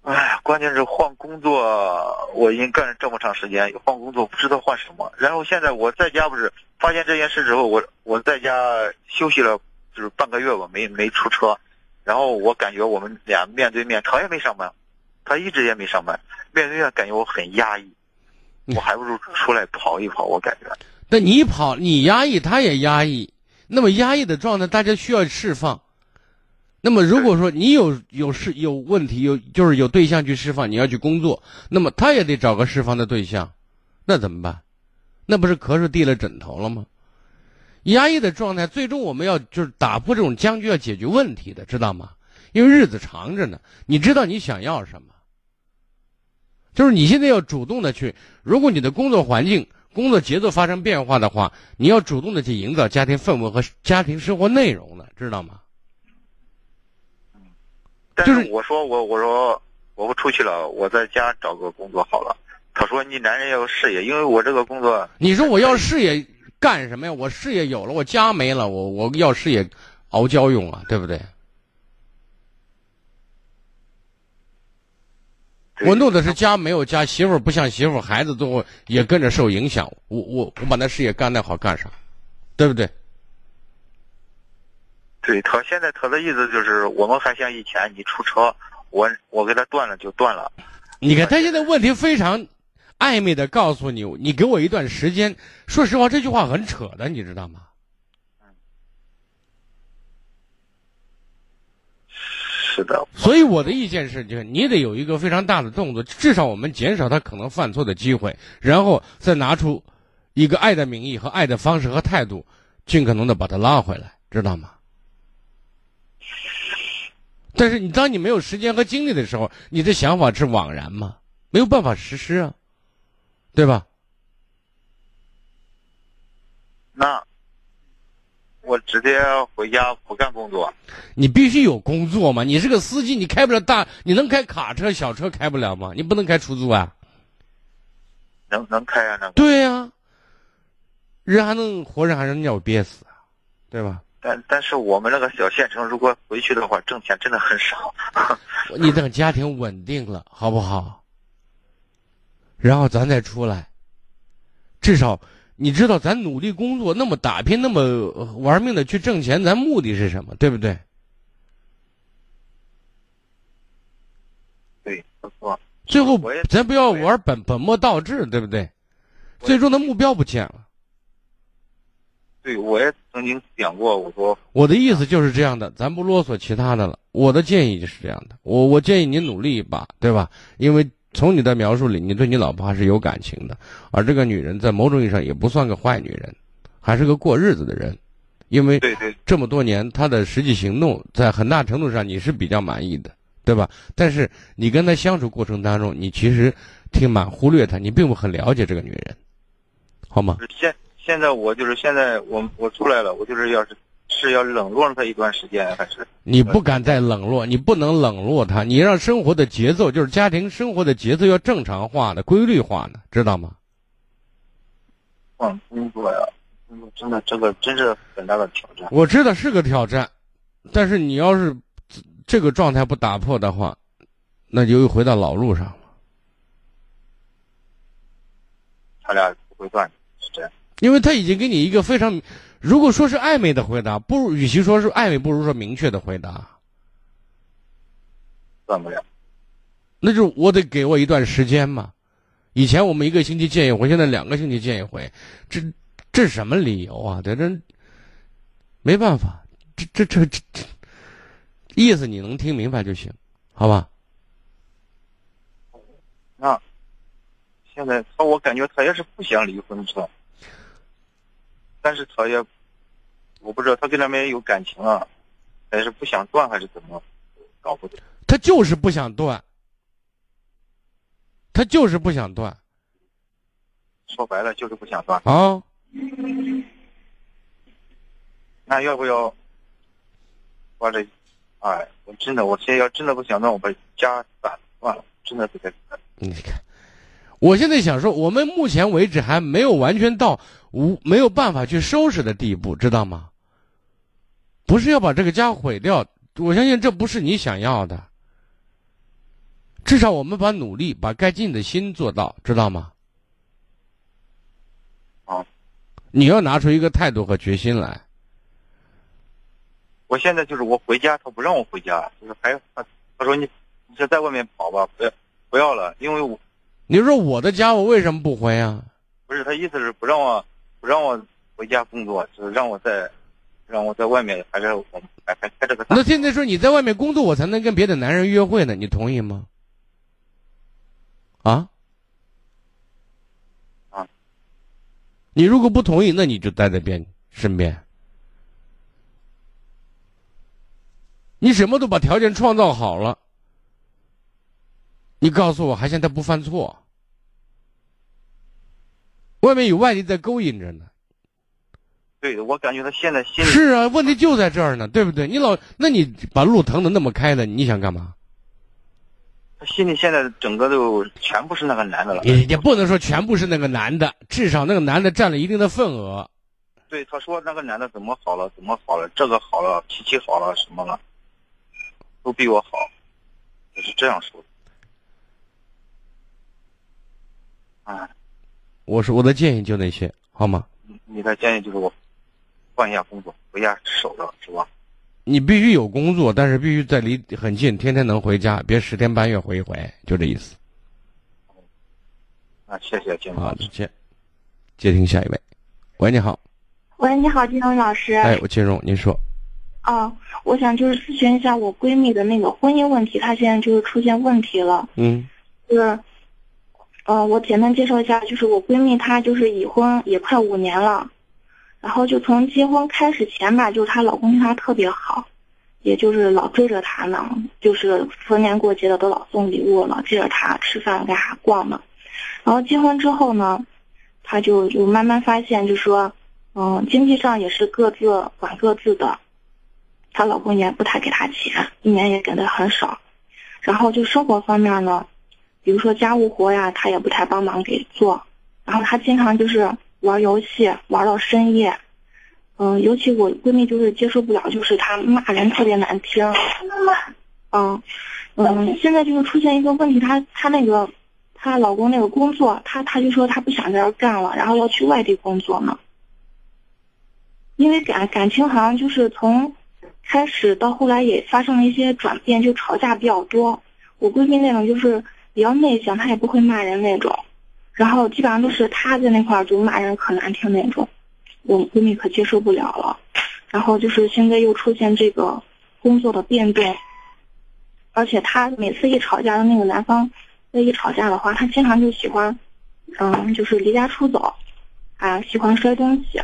哎，关键是换工作，我已经干了这么长时间，换工作不知道换什么。然后现在我在家不是发现这件事之后，我我在家休息了，就是半个月吧，没没出车。然后我感觉我们俩面对面，他也没上班，他一直也没上班，面对面感觉我很压抑，嗯我还不如出来跑一跑，我感觉。但你跑，你压抑，他也压抑，那么压抑的状态，大家需要释放。那么如果说你有有事有问题，有就是有对象去释放，你要去工作，那么他也得找个释放的对象，那怎么办？那不是瞌睡递了枕头了吗？压抑的状态，最终我们要就是打破这种僵局，要解决问题的，知道吗？因为日子长着呢，你知道你想要什么，就是你现在要主动的去，如果你的工作环境、工作节奏发生变化的话，你要主动的去营造家庭氛围和家庭生活内容的，知道吗？但就是是我说我我说我不出去了，我在家找个工作好了。他说你男人要有事业，因为我这个工作你说我要事业干什么呀？我事业有了，我家没了，我我要事业熬胶用啊，对不对？我弄的是家没有家，媳妇不像媳妇，孩子最后也跟着受影响。我我我把那事业干那好干啥？对不对？对他现在他的意思就是，我们还像以前，你出车，我我给他断了就断了。你看他现在问题非常暧昧的告诉你，你给我一段时间。说实话，这句话很扯的，你知道吗？是的，所以我的意见是，就是你得有一个非常大的动作，至少我们减少他可能犯错的机会，然后再拿出一个爱的名义和爱的方式和态度，尽可能的把他拉回来，知道吗？但是你当你没有时间和精力的时候，你的想法是枉然吗？没有办法实施啊，对吧？那我直接回家不干工作。你必须有工作嘛？你是个司机，你开不了大，你能开卡车、小车开不了吗？你不能开出租啊？能能开啊？能。对呀，人还能活着，还能尿憋死啊，对吧？但但是我们那个小县城，如果回去的话，挣钱真的很少。[laughs] 你等家庭稳定了，好不好？然后咱再出来，至少你知道，咱努力工作，那么打拼，那么玩命的去挣钱，咱目的是什么？对不对？对，不错。最后，咱不要玩本本末倒置，对不对？最终的目标不见了。对，我也曾经想过，我说我的意思就是这样的，咱不啰嗦其他的了。我的建议就是这样的，我我建议你努力一把，对吧？因为从你的描述里，你对你老婆还是有感情的，而这个女人在某种意义上也不算个坏女人，还是个过日子的人，因为对对这么多年她的实际行动在很大程度上你是比较满意的，对吧？但是你跟她相处过程当中，你其实挺蛮忽略她，你并不很了解这个女人，好吗？现现在我就是现在我我出来了，我就是要是是要冷落他一段时间，还是你不敢再冷落，你不能冷落他，你让生活的节奏就是家庭生活的节奏要正常化的、规律化的，知道吗？换工作呀，真的这个真是很大的挑战。我知道是个挑战，但是你要是这个状态不打破的话，那就又回到老路上了。他俩不会断。因为他已经给你一个非常，如果说是暧昧的回答，不如与其说是暧昧，不如说明确的回答。断不了。那就我得给我一段时间嘛。以前我们一个星期见一回，现在两个星期见一回，这这什么理由啊？这这没办法，这这这这这意思你能听明白就行，好吧？那现在他，我感觉他也是不想离婚是吧？但是他也，我不知道他跟那边有感情啊，还是不想断，还是怎么，搞不懂。他就是不想断，他就是不想断。说白了就是不想断啊。那要不要我这？哎，我真的，我现在要真的不想断，我把家散算了，真的不该。你看，我现在想说，我们目前为止还没有完全到无没有办法去收拾的地步，知道吗？不是要把这个家毁掉，我相信这不是你想要的。至少我们把努力，把该尽的心做到，知道吗？啊，你要拿出一个态度和决心来。我现在就是我回家，他不让我回家，就是还他他说你你就在外面跑吧，不要不要了，因为我你说我的家我为什么不回啊？不是他意思是不让我不让我回家工作，就是让我在让我在外面还是我还还开这个。那现在说你在外面工作，我才能跟别的男人约会呢，你同意吗？啊？啊？你如果不同意，那你就待在边身边。你什么都把条件创造好了，你告诉我还嫌他不犯错？外面有外力在勾引着呢。对，我感觉他现在心里是啊，问题就在这儿呢，对不对？你老，那你把路腾的那么开了，你想干嘛？他心里现在整个都全部是那个男的了。也也不能说全部是那个男的，至少那个男的占了一定的份额。对，他说那个男的怎么好了，怎么好了，这个好了，脾气好了，什么了，都比我好，他是这样说的。啊，我说我的建议就那些，好吗？你的建议就是我换一下工作，回家守着，是吧？你必须有工作，但是必须在离很近，天天能回家，别十天半月回一回，就这意思。啊，谢谢金好，再见。接听下一位，喂，你好。喂，你好，金龙老师。哎，我金荣，您说。啊，我想就是咨询一下我闺蜜的那个婚姻问题，她现在就是出现问题了。嗯。就是，呃，我简单介绍一下，就是我闺蜜她就是已婚也快五年了，然后就从结婚开始前吧，就是她老公对她特别好，也就是老追着她呢，就是逢年过节的都老送礼物，老追着她吃饭干啥逛呢。然后结婚之后呢，她就就慢慢发现，就说，嗯，经济上也是各自管各自的。她老公也不太给她钱，一年也给的很少。然后就生活方面呢，比如说家务活呀，她也不太帮忙给做。然后她经常就是玩游戏，玩到深夜。嗯，尤其我闺蜜就是接受不了，就是她骂人特别难听。嗯嗯，现在就是出现一个问题，她她那个她老公那个工作，她她就说她不想在这干了，然后要去外地工作呢。因为感感情好像就是从。开始到后来也发生了一些转变，就吵架比较多。我闺蜜那种就是比较内向，她也不会骂人那种，然后基本上都是她在那块儿就骂人可难听那种，我闺蜜可接受不了了。然后就是现在又出现这个工作的变动，而且她每次一吵架的那个男方，一吵架的话，他经常就喜欢，嗯，就是离家出走，啊，喜欢摔东西。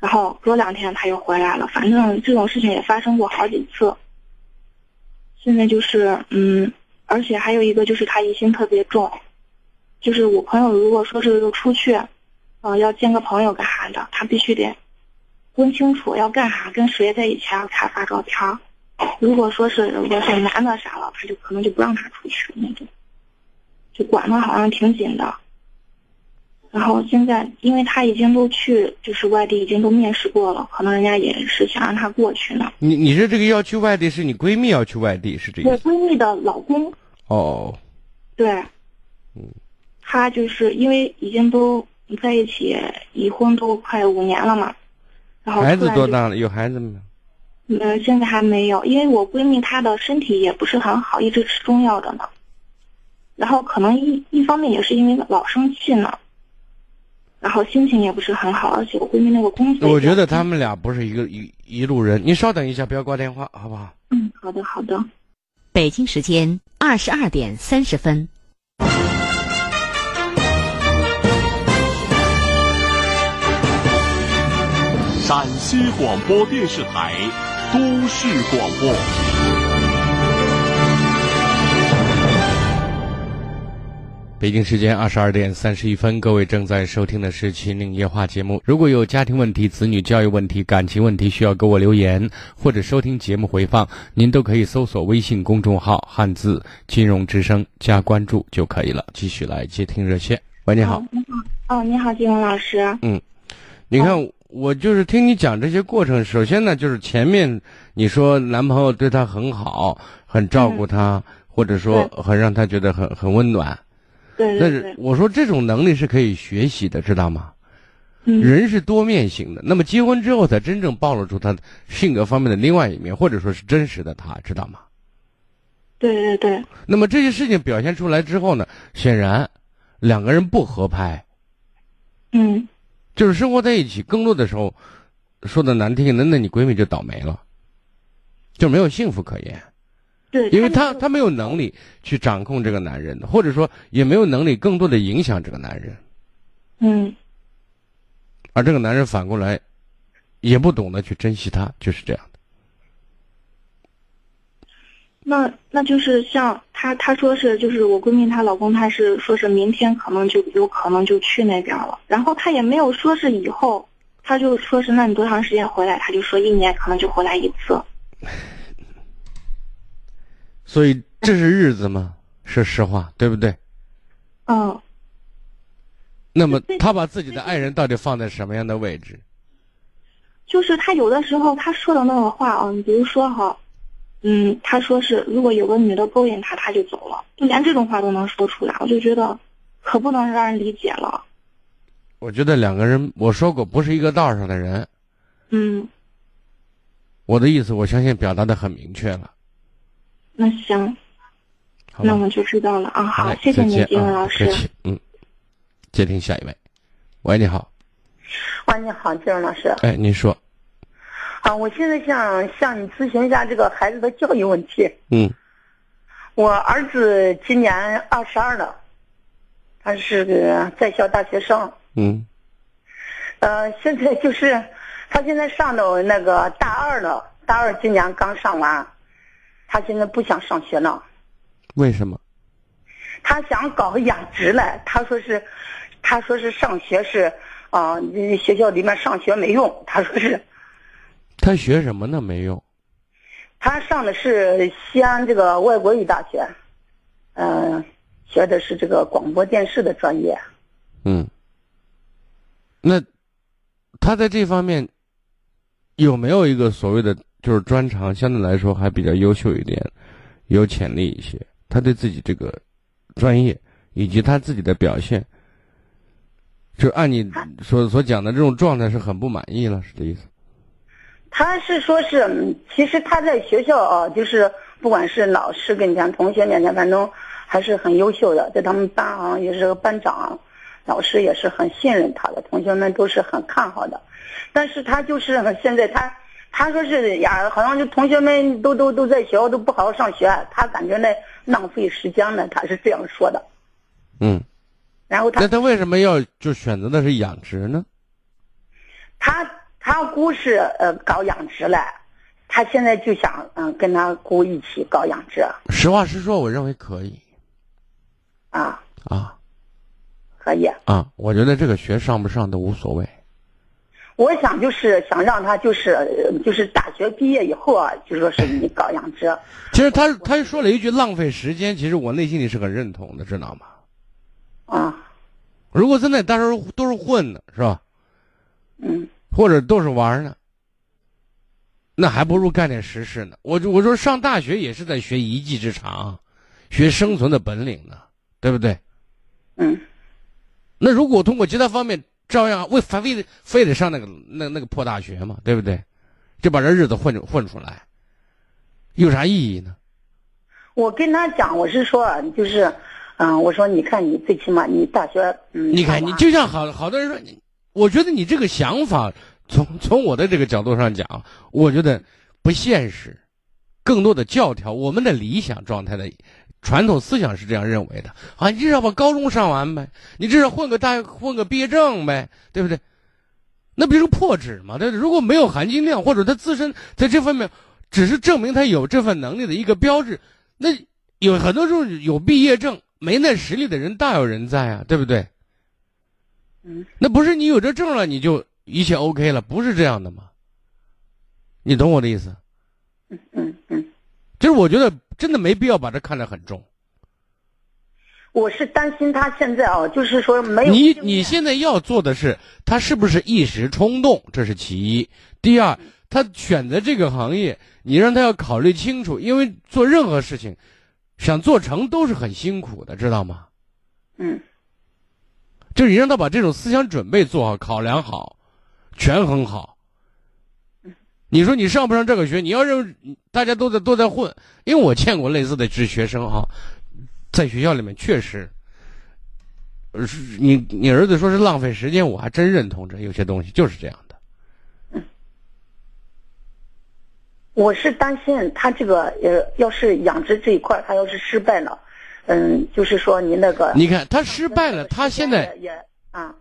然后隔两天他又回来了，反正这种事情也发生过好几次。现在就是，嗯，而且还有一个就是他疑心特别重，就是我朋友如果说是出去，嗯，要见个朋友干啥的，他必须得问清楚要干啥，跟谁在一起，要他发照片。如果说是如果是男的啥了，他就可能就不让他出去那种，就管的好像挺紧的。然后现在，因为他已经都去，就是外地已经都面试过了，可能人家也是想让他过去呢。你你是这个要去外地，是你闺蜜要去外地，是这个？我闺蜜的老公。哦。对。嗯。他就是因为已经都在一起，已婚都快五年了嘛。然后。孩子多大了？有孩子没？嗯，现在还没有，因为我闺蜜她的身体也不是很好，一直吃中药的呢。然后可能一一方面也是因为老生气呢。然后心情也不是很好，而且我闺蜜那个工作，我觉得他们俩不是一个一一路人。你稍等一下，不要挂电话，好不好？嗯，好的，好的。北京时间二十二点三十分。陕西广播电视台都市广播。北京时间二十二点三十一分，各位正在收听的是《秦岭夜话》节目。如果有家庭问题、子女教育问题、感情问题，需要给我留言或者收听节目回放，您都可以搜索微信公众号“汉字金融之声”加关注就可以了。继续来接听热线。喂，你好。你好。哦，你好，金融老师。嗯，你看，我就是听你讲这些过程。首先呢，就是前面你说男朋友对她很好，很照顾她，或者说很让她觉得很很温暖。对，但是我说这种能力是可以学习的，知道吗？嗯，人是多面性的。那么结婚之后才真正暴露出他性格方面的另外一面，或者说是真实的他，知道吗？对对对。那么这些事情表现出来之后呢，显然两个人不合拍。嗯。就是生活在一起，更多的时候说的难听，那那你闺蜜就倒霉了，就没有幸福可言。对，因为她她没有能力去掌控这个男人，或者说也没有能力更多的影响这个男人。嗯。而这个男人反过来，也不懂得去珍惜她，就是这样的。那那就是像她她说是就是我闺蜜她老公他是说是明天可能就有可能就去那边了，然后她也没有说是以后，她就说是那你多长时间回来？她就说一年可能就回来一次。所以这是日子吗？是实话，对不对？嗯。那么他把自己的爱人到底放在什么样的位置？就是他有的时候他说的那个话啊，你比如说哈，嗯，他说是如果有个女的勾引他，他就走了，就连这种话都能说出来，我就觉得可不能让人理解了。我觉得两个人，我说过不是一个道上的人。嗯。我的意思，我相信表达的很明确了。那行，那我们就知道了啊。好，谢谢您，金文老师。嗯。接听下一位。喂，你好。喂，你好，金文老师。哎，您说。啊，我现在想向你咨询一下这个孩子的教育问题。嗯。我儿子今年二十二了，他是个在校大学生。嗯。呃，现在就是他现在上到那个大二了，大二今年刚上完，他现在不想上学了。为什么？他想搞养殖来，他说是，他说是上学是啊，学校里面上学没用，他说是。他学什么呢？没用。他上的是西安这个外国语大学，嗯，学的是这个广播电视的专业。嗯。那他在这方面有没有一个所谓的就是专长？相对来说还比较优秀一点，有潜力一些。他对自己这个专业以及他自己的表现，就按你所所讲的这种状态是很不满意了，是这意思？他是说，是其实他在学校啊，就是不管是老师跟前、同学面前，反正还是很优秀的，在他们班啊也是个班长，老师也是很信任他的，同学们都是很看好的。但是他就是现在他他说是呀，好像就同学们都都都在学校都不好好上学，他感觉那浪费时间呢，他是这样说的。嗯，然后他那他为什么要就选择的是养殖呢？他。他姑是呃搞养殖嘞，他现在就想嗯跟他姑一起搞养殖。实话实说，我认为可以。啊啊，可以啊！我觉得这个学上不上都无所谓。我想就是想让他就是就是大学毕业以后啊，就说是你搞养殖。其实他他说了一句浪费时间，其实我内心里是很认同的，知道吗？啊，如果真的到时候都是混的，是吧？嗯。或者都是玩呢，那还不如干点实事呢。我我说上大学也是在学一技之长，学生存的本领呢，对不对？嗯。那如果通过其他方面，照样为非非得非得上那个那那个破大学嘛，对不对？就把这日子混混出来，有啥意义呢？我跟他讲，我是说，就是，嗯，我说你看，你最起码你大学，嗯，你看你就像好好多人说你。我觉得你这个想法，从从我的这个角度上讲，我觉得不现实，更多的教条。我们的理想状态的传统思想是这样认为的啊，你至少把高中上完呗，你至少混个大混个毕业证呗，对不对？那不是破纸吗？对，如果没有含金量，或者他自身在这方面只是证明他有这份能力的一个标志，那有很多时候有毕业证没那实力的人大有人在啊，对不对？嗯，那不是你有这证了，你就一切 OK 了，不是这样的吗？你懂我的意思？嗯嗯嗯，就是我觉得真的没必要把这看得很重。我是担心他现在啊，就是说没有你你现在要做的是，他是不是一时冲动？这是其一。第二，他选择这个行业，你让他要考虑清楚，因为做任何事情，想做成都是很辛苦的，知道吗？嗯。就是你让他把这种思想准备做好、考量好、权衡好。你说你上不上这个学？你要认为大家都在都在混，因为我见过类似的这学生哈，在学校里面确实，你你儿子说是浪费时间，我还真认同这有些东西就是这样的。我是担心他这个呃，要是养殖这一块，他要是失败了。嗯，就是说你那个，你看他失败了，他现在也啊。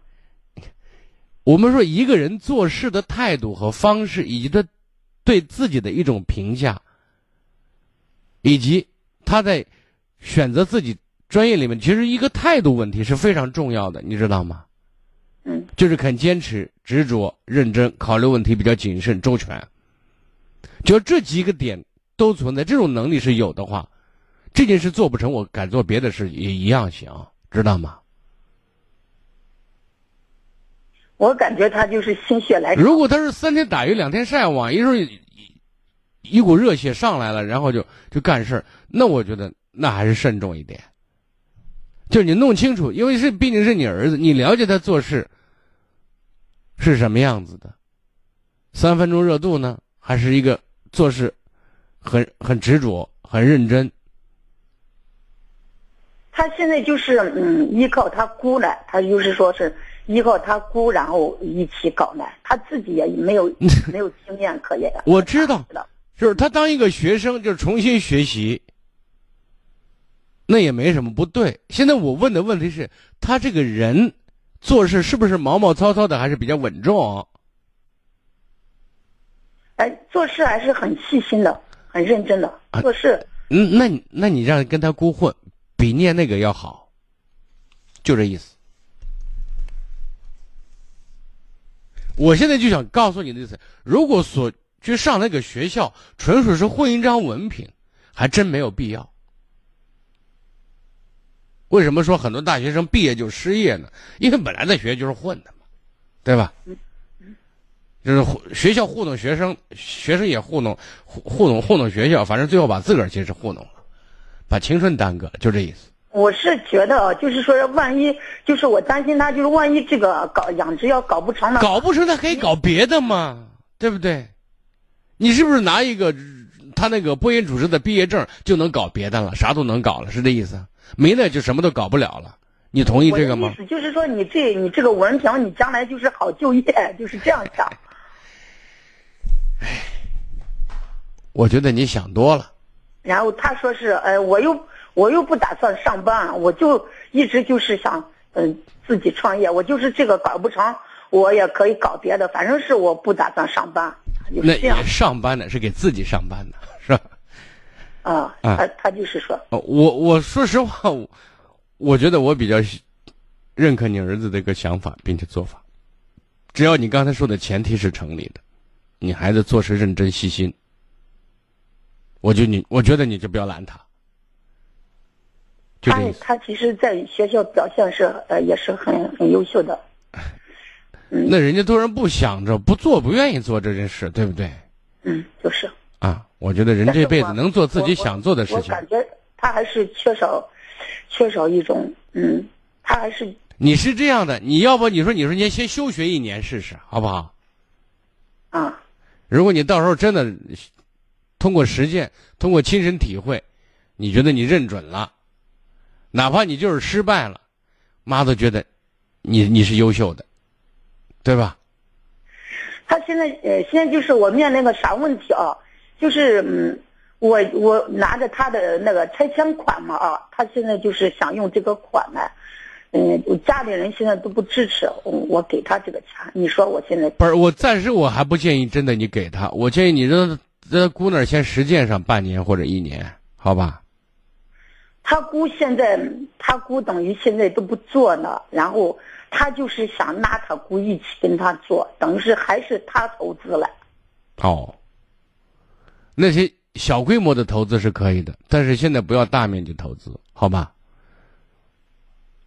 我们说一个人做事的态度和方式，以及他对自己的一种评价，以及他在选择自己专业里面，其实一个态度问题是非常重要的，你知道吗？嗯，就是肯坚持、执着、认真，考虑问题比较谨慎、周全，就这几个点都存在，这种能力是有的话。这件事做不成，我敢做别的事也一样行，知道吗？我感觉他就是心血来潮。如果他是三天打鱼两天晒网，一时候一股热血上来了，然后就就干事那我觉得那还是慎重一点。就你弄清楚，因为是毕竟是你儿子，你了解他做事是什么样子的，三分钟热度呢，还是一个做事很很执着、很认真。他现在就是嗯，依靠他姑来，他就是说是依靠他姑，然后一起搞来，他自己也没有 [laughs] 没有经验可言。我知道，就是他当一个学生，就重新学习，那也没什么不对。现在我问的问题是，他这个人做事是不是毛毛糙糙的，还是比较稳重？哎，做事还是很细心的，很认真的做事。嗯，那你那你让跟他姑混。比念那个要好，就这意思。我现在就想告诉你的意思：如果所去上那个学校，纯属是混一张文凭，还真没有必要。为什么说很多大学生毕业就失业呢？因为本来在学校就是混的嘛，对吧？就是学校糊弄学生，学生也糊弄糊糊弄糊弄学校，反正最后把自个儿其实糊弄了。把青春耽搁了，就这意思。我是觉得啊，就是说，万一就是我担心他，就是万一这个搞养殖要搞不成呢？搞不成，他可以搞别的嘛，对不对？你是不是拿一个他那个播音主持的毕业证就能搞别的了？啥都能搞了，是这意思？没那就什么都搞不了了。你同意这个吗？意思就是说，你这你这个文凭，你将来就是好就业，就是这样想。[sighs] 哎，我觉得你想多了。然后他说是，呃，我又我又不打算上班，我就一直就是想，嗯，自己创业。我就是这个搞不成，我也可以搞别的，反正是我不打算上班。那也上班的是给自己上班的，是吧？啊，他他就是说，我我说实话，我觉得我比较认可你儿子的一个想法并且做法，只要你刚才说的前提是成立的，你孩子做事认真细心。我就你，我觉得你就不要拦他。他他其实，在学校表现是呃，也是很很优秀的。那人家都人不想着不做，不愿意做这件事，对不对？嗯，就是。啊，我觉得人这辈子能做自己想做的事情。我感觉他还是缺少，缺少一种嗯，他还是。你是这样的，你要不你说你说你先休学一年试试，好不好？啊。如果你到时候真的。通过实践，通过亲身体会，你觉得你认准了，哪怕你就是失败了，妈都觉得你你是优秀的，对吧？他现在呃，现在就是我面临个啥问题啊？就是嗯，我我拿着他的那个拆迁款嘛啊，他现在就是想用这个款呢，嗯，我家里人现在都不支持我给他这个钱，你说我现在不是我暂时我还不建议真的你给他，我建议你让。让姑那儿先实践上半年或者一年，好吧？他姑现在，他姑等于现在都不做呢，然后他就是想拉他姑一起跟他做，等于是还是他投资了。哦，那些小规模的投资是可以的，但是现在不要大面积投资，好吧？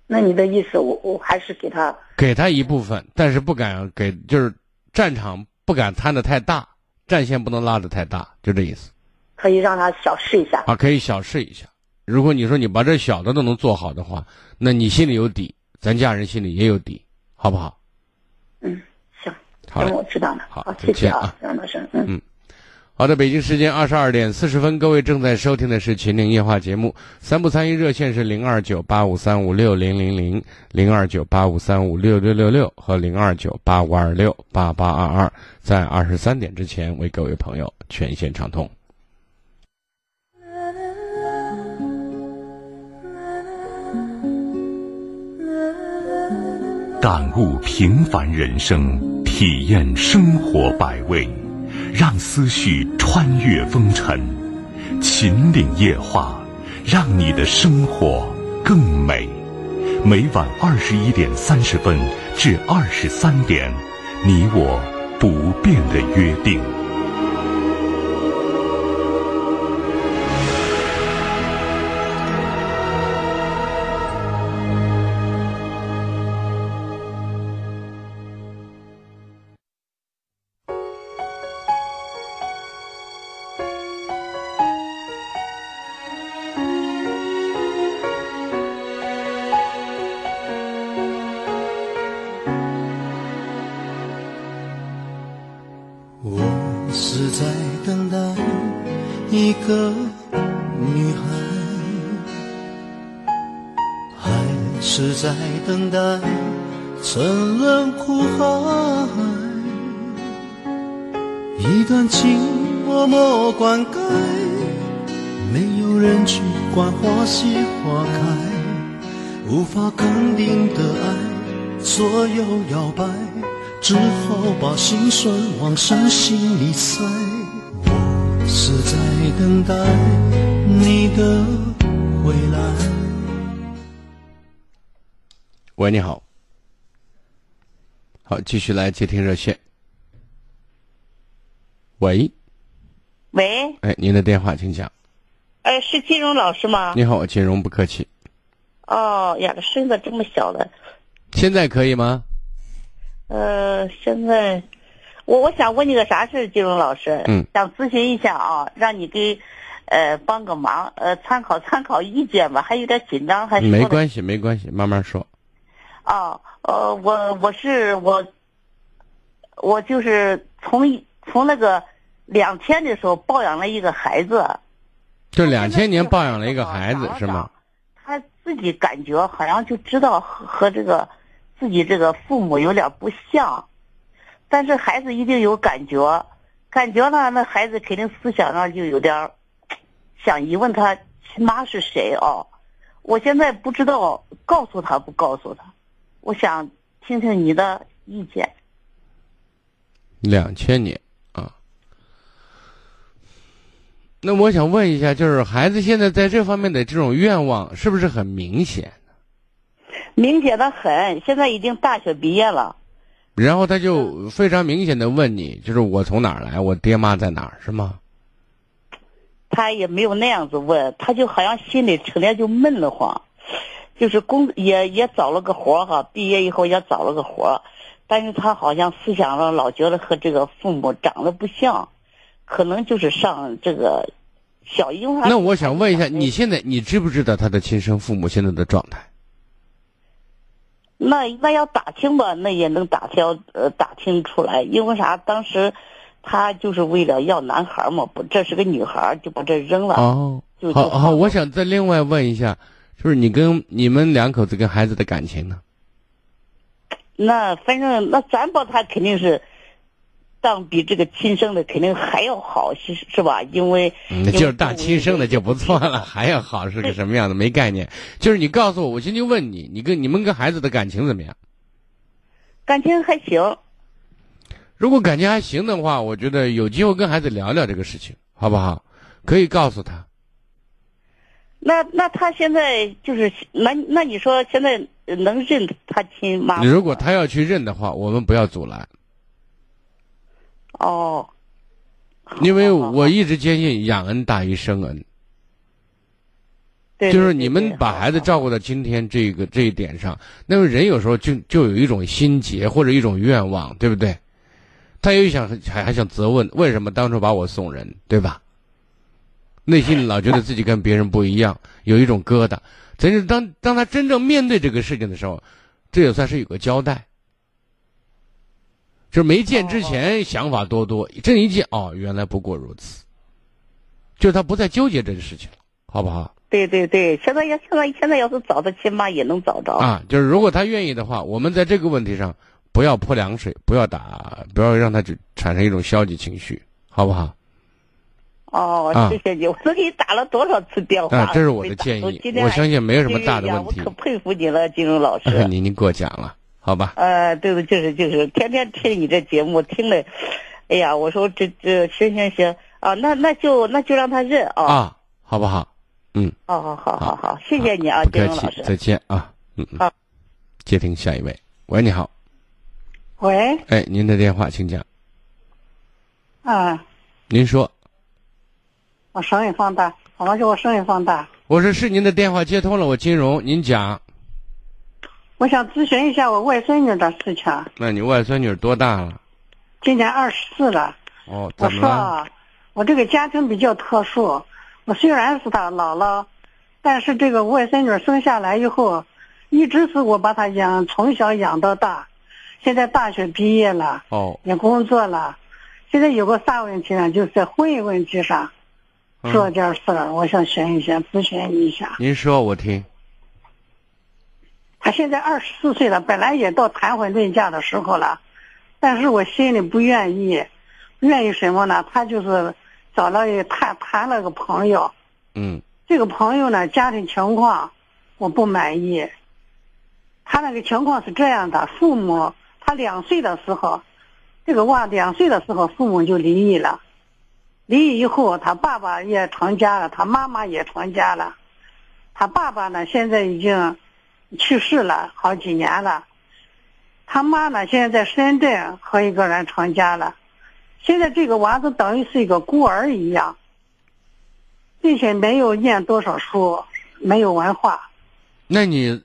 那你的意思，我我还是给他给他一部分，但是不敢给，就是战场不敢摊的太大。战线不能拉的太大，就这意思。可以让他小试一下啊，可以小试一下。如果你说你把这小的都能做好的话，那你心里有底，咱家人心里也有底，好不好？嗯，行，好我知道了。好，谢谢啊，张老师。嗯。好的，北京时间二十二点四十分，各位正在收听的是《秦岭夜话》节目。三部参与热线是零二九八五三五六零零零、零二九八五三五六六六六和零二九八五二六八八二二，在二十三点之前为各位朋友全线畅通。感悟平凡人生，体验生活百味。让思绪穿越风尘，秦岭夜话，让你的生活更美。每晚二十一点三十分至二十三点，你我不变的约定。心酸往深心里塞。我是在等待你的回来。喂，你好。好，继续来接听热线。喂，喂，哎，您的电话请讲。哎，是金融老师吗？你好，金融不客气。哦呀，这声子这么小的。现在可以吗？呃，现在我我想问你个啥事，金融老师？嗯。想咨询一下啊，让你给呃帮个忙，呃参考参考意见吧，还有点紧张，还是没关系，没关系，慢慢说。哦，呃，我我是我，我就是从从那个两千的时候抱养了一个孩子，就两千年抱养了一个孩子是吗？他自己感觉好像就知道和和这个自己这个父母有点不像，但是孩子一定有感觉，感觉呢，那孩子肯定思想上就有点想疑问他亲妈是谁哦，我现在不知道告诉他不告诉他。我想听听你的意见。两千年啊，那我想问一下，就是孩子现在在这方面的这种愿望是不是很明显？明显的很，现在已经大学毕业了。然后他就非常明显的问你，就是我从哪儿来，我爹妈在哪儿，是吗？他也没有那样子问，他就好像心里成天就闷得慌。就是工也也找了个活儿哈，毕业以后也找了个活儿，但是他好像思想上老觉得和这个父母长得不像，可能就是上这个小婴儿。那我想问一下，你现在你知不知道他的亲生父母现在的状态？那那要打听吧，那也能打听呃打听出来，因为啥？当时他就是为了要男孩嘛，不，这是个女孩，就把这扔了。哦，就好好，我想再另外问一下。就是你跟你们两口子跟孩子的感情呢？那反正那咱把他肯定是当比这个亲生的肯定还要好，是是吧？因为那就是当亲生的就不错了，[laughs] 还要好是个什么样的？没概念。就是你告诉我，我先就问你，你跟你们跟孩子的感情怎么样？感情还行。如果感情还行的话，我觉得有机会跟孩子聊聊这个事情，好不好？可以告诉他。那那他现在就是那那你说现在能认他亲妈？如果他要去认的话，我们不要阻拦。哦。因为我一直坚信养恩大于生恩。对。就是你们把孩子照顾到今天这个这一点上，那么人有时候就就有一种心结或者一种愿望，对不对？他又想还还想责问为什么当初把我送人，对吧？内心老觉得自己跟别人不一样，有一种疙瘩。真是当当他真正面对这个事情的时候，这也算是有个交代。就是没见之前想法多多，这一见哦，原来不过如此。就他不再纠结这个事情了，好不好？对对对，现在要现在现在要是找他亲妈也能找着啊。就是如果他愿意的话，我们在这个问题上不要泼凉水，不要打，不要让他产生一种消极情绪，好不好？哦，谢谢你！我都给你打了多少次电话？啊，这是我的建议。我相信没有什么大的问题。我可佩服你了，金融老师。[laughs] 您您过奖了，好吧？呃，对对，就是就是，天天听你这节目，听了，哎呀，我说这这行行行啊，那那就那就让他认啊。啊，好不好？嗯。好好好好好，谢谢你啊，金融老师。再见啊，嗯嗯。接听下一位，喂，你好。喂。哎，您的电话，请讲。啊。您说。我声音放大，好了，叫我声音放大。我说是您的电话接通了，我金融，您讲。我想咨询一下我外孙女的事情。那你外孙女多大了？今年二十四了。哦，我说，我这个家庭比较特殊。我虽然是她姥姥，但是这个外孙女生下来以后，一直是我把她养，从小养到大。现在大学毕业了，哦，也工作了。现在有个啥问题呢？就是在婚姻问题上。说点事儿，我想询一下，咨询一下。您说，我听。他现在二十四岁了，本来也到谈婚论嫁的时候了，但是我心里不愿意，不愿意什么呢？他就是找了一谈谈了个朋友，嗯这个朋友呢家庭情况我不满意。他那个情况是这样的，父母他两岁的时候，这个娃两岁的时候父母就离异了，离异以后他爸爸也成家了，他妈妈也成家了，他爸爸呢现在已经去世了好几年了，他妈呢现在在深圳和一个人成家了，现在这个娃子等于是一个孤儿一样，并且没有念多少书，没有文化。那你，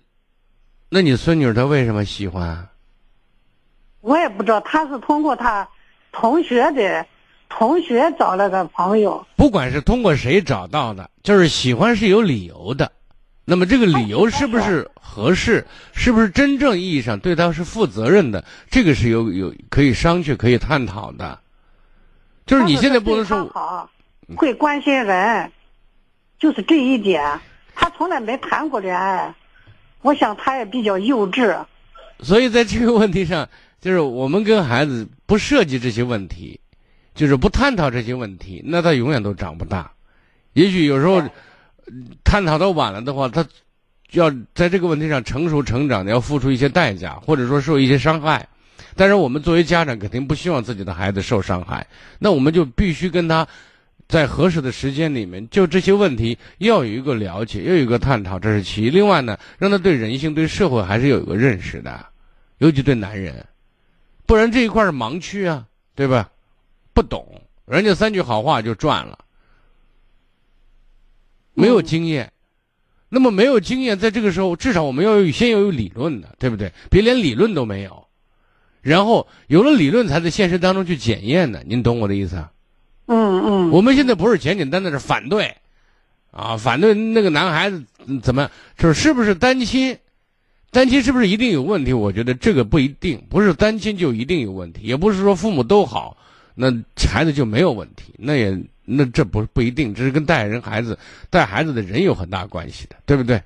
那你孙女她为什么喜欢？我也不知道，她是通过她同学的同学找了个朋友。不管是通过谁找到的，就是喜欢是有理由的。那么这个理由是不是合适？是不是真正意义上对他是负责任的？这个是有有可以商榷、可以探讨的。就是你现在不能说好，会关心人，就是这一点。他从来没谈过恋爱，我想他也比较幼稚。所以在这个问题上，就是我们跟孩子不涉及这些问题，就是不探讨这些问题，那他永远都长不大。也许有时候探讨到晚了的话，他要在这个问题上成熟成长的，要付出一些代价，或者说受一些伤害。但是我们作为家长，肯定不希望自己的孩子受伤害，那我们就必须跟他。在合适的时间里面，就这些问题要有一个了解，要有一个探讨，这是其一。另外呢，让他对人性、对社会还是有一个认识的，尤其对男人，不然这一块是盲区啊，对吧？不懂，人家三句好话就赚了，没有经验。那么没有经验，在这个时候，至少我们要有先要有理论的，对不对？别连理论都没有，然后有了理论，才在现实当中去检验的。您懂我的意思啊？嗯嗯，我们现在不是简简单单的反对，啊，反对那个男孩子怎么就是是不是单亲，单亲是不是一定有问题？我觉得这个不一定，不是单亲就一定有问题，也不是说父母都好，那孩子就没有问题，那也那这不不一定，这是跟带人孩子带孩子的人有很大关系的，对不对？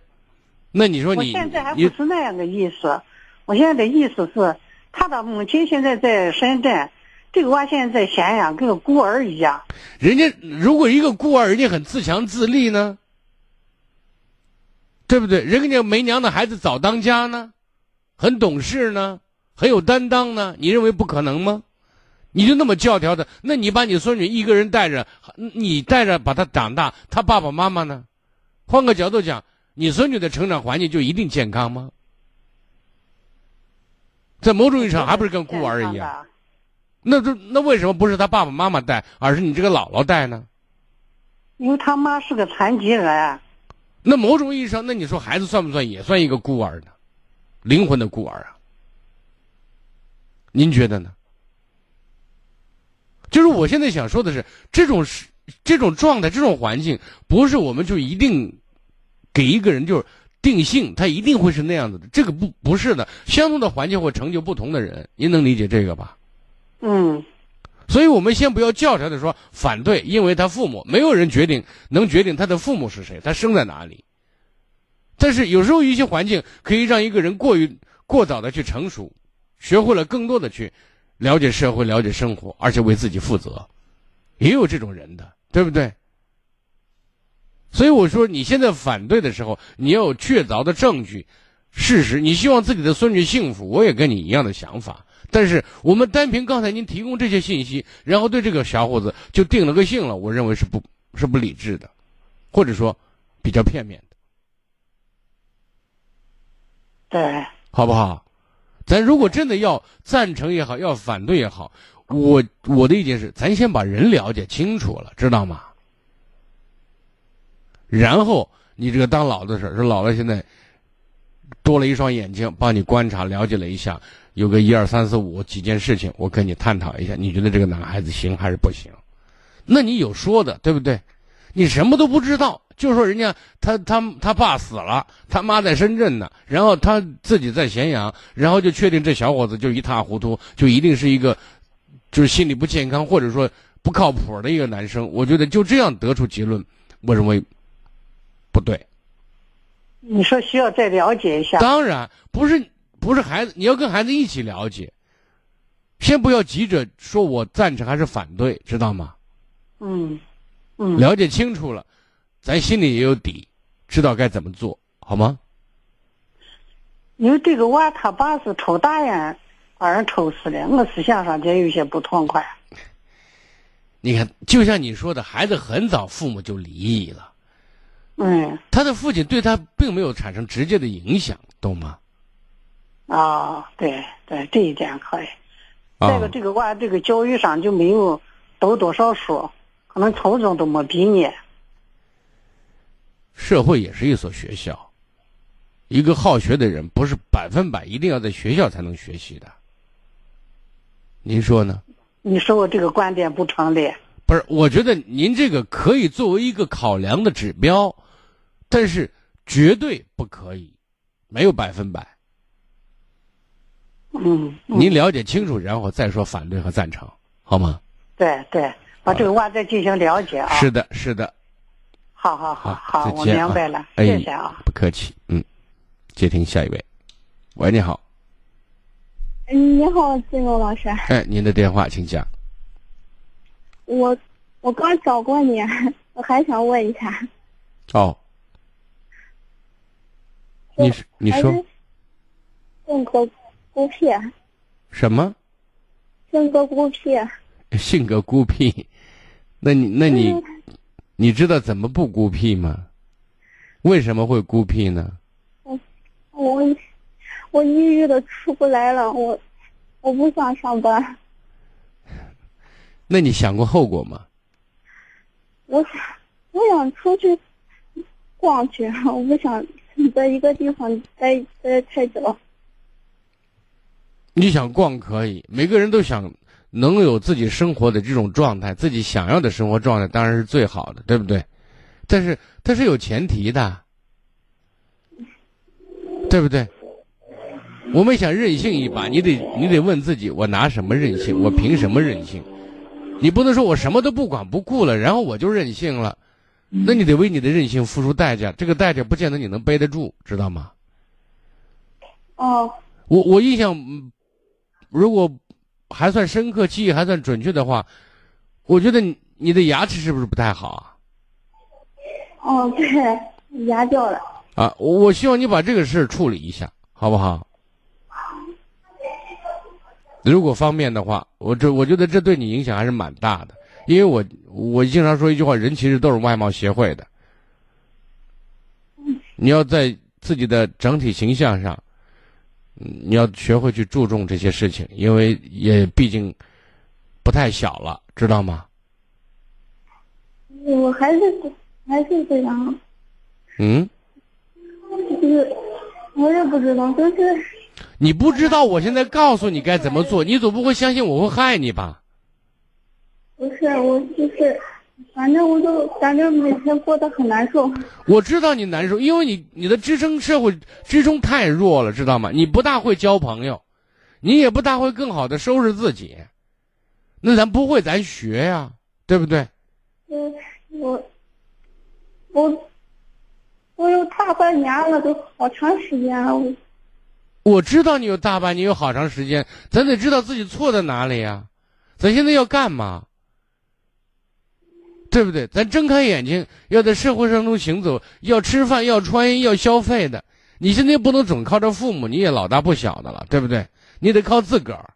那你说你我现在还不是那样的意思，我现在的意思是，他的母亲现在在深圳。这个娃现在在咸阳，跟个孤儿一样。人家如果一个孤儿，人家很自强自立呢，对不对？人家没娘的孩子早当家呢，很懂事呢，很有担当呢。你认为不可能吗？你就那么教条的？那你把你孙女一个人带着，你带着把她长大，她爸爸妈妈呢？换个角度讲，你孙女的成长环境就一定健康吗？在某种意义上，还不是跟孤儿一样？那这那为什么不是他爸爸妈妈带，而是你这个姥姥带呢？因为他妈是个残疾人。那某种意义上，那你说孩子算不算也算一个孤儿呢？灵魂的孤儿啊？您觉得呢？就是我现在想说的是，这种是这种状态，这种环境，不是我们就一定给一个人就是定性，他一定会是那样子的。这个不不是的，相同的环境会成就不同的人。您能理解这个吧？嗯，所以我们先不要教条的说反对，因为他父母没有人决定能决定他的父母是谁，他生在哪里。但是有时候一些环境可以让一个人过于过早的去成熟，学会了更多的去了解社会、了解生活，而且为自己负责，也有这种人的，对不对？所以我说你现在反对的时候，你要有确凿的证据、事实，你希望自己的孙女幸福，我也跟你一样的想法。但是我们单凭刚才您提供这些信息，然后对这个小伙子就定了个性了，我认为是不，是不理智的，或者说比较片面的，对，好不好？咱如果真的要赞成也好，要反对也好，我我的意见是，咱先把人了解清楚了，知道吗？然后你这个当老的时候说老了现在多了一双眼睛，帮你观察了解了一下。有个一二三四五几件事情，我跟你探讨一下，你觉得这个男孩子行还是不行？那你有说的，对不对？你什么都不知道，就说人家他他他爸死了，他妈在深圳呢，然后他自己在咸阳，然后就确定这小伙子就一塌糊涂，就一定是一个就是心理不健康或者说不靠谱的一个男生。我觉得就这样得出结论，我认为不对。你说需要再了解一下。当然不是，不是孩子，你要跟孩子一起了解。先不要急着说我赞成还是反对，知道吗？嗯，嗯，了解清楚了，咱心里也有底，知道该怎么做，好吗？因为这个娃他爸是抽大烟，把人抽死了，我思想上就有些不痛快。你看，就像你说的，孩子很早父母就离异了，嗯，他的父亲对他并没有产生直接的影响，懂吗？啊，对对，这一点可以。啊再一个，这个娃这个教育上就没有读多少书，可能初中都没毕业。社会也是一所学校，一个好学的人不是百分百一定要在学校才能学习的。您说呢？你说我这个观点不成立？不是，我觉得您这个可以作为一个考量的指标，但是绝对不可以，没有百分百。嗯，嗯您了解清楚，然后再说反对和赞成，好吗？对对，把这个话再进行了解啊。是的，是的。好好好好，我明白了，哎谢谢啊。不客气，嗯。接听下一位，喂，你好，嗯，你好，金龙老师，哎，您的电话请讲。我我刚找过你，[laughs] 我还想问一下，哦，你是你说性格孤僻，什么？性格孤僻，性格孤僻？那你那你嗯你知道怎么不孤僻吗？为什么会孤僻呢？我我抑郁的出不来了，我我不想上班，[laughs] 那你想过后果吗？我想我想出去逛去，我不想在一个地方待待太久。你想逛可以，每个人都想能有自己生活的这种状态，自己想要的生活状态当然是最好的，对不对？但是它是有前提的，对不对？我们想任性一把，你得你得问自己，我拿什么任性？我凭什么任性？你不能说我什么都不管不顾了，然后我就任性了，那你得为你的任性付出代价，这个代价不见得你能背得住，知道吗？哦，我我印象，嗯如果还算深刻，记忆还算准确的话，我觉得你你的牙齿是不是不太好啊？哦，对，牙掉了。啊，我我希望你把这个事儿处理一下，好不好？如果方便的话，我这我觉得这对你影响还是蛮大的，因为我我经常说一句话，人其实都是外貌协会的。你要在自己的整体形象上，嗯你要学会去注重这些事情，因为也毕竟不太小了，知道吗？我还是还是这样，嗯，就是我也不知道，就是你不知道，我现在告诉你该怎么做，你总不会相信我会害你吧？不是我就是，反正我就感觉每天过得很难受。我知道你难受，因为你你的支撑社会支撑太弱了，知道吗？你不大会交朋友，你也不大会更好的收拾自己，那咱不会，咱学呀，对不对？我，我我我有大半年了，都好长时间了。我我知道你有大半年有好长时间，咱得知道自己错在哪里呀，咱现在要干嘛？对不对？咱睁开眼睛，要在社会上中行走，要吃饭，要穿衣，要消费的。你现在不能总靠着父母，你也老大不小的了，对不对？你得靠自个儿。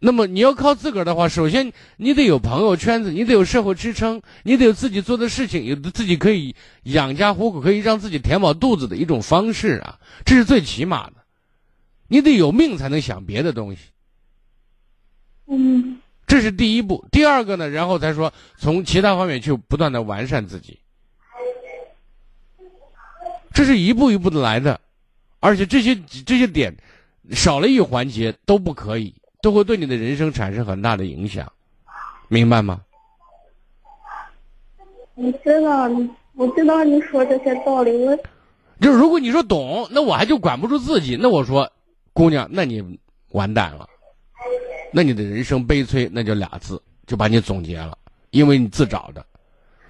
那么你要靠自个儿的话，首先你得有朋友圈子，你得有社会支撑，你得有自己做的事情，有自己可以养家糊口，可以让自己填饱肚子的一种方式啊，这是最起码的。你得有命才能想别的东西，嗯这是第一步。第二个呢，然后才说从其他方面去不断的完善自己，这是一步一步的来的，而且这些这些点少了一环节都不可以，都会对你的人生产生很大的影响，明白吗？我知道，我知道你说这些道理，我就是如果你说懂，那我还就管不住自己，那我说，姑娘，那你完蛋了，那你的人生悲催，那就俩字，就把你总结了，因为你自找的。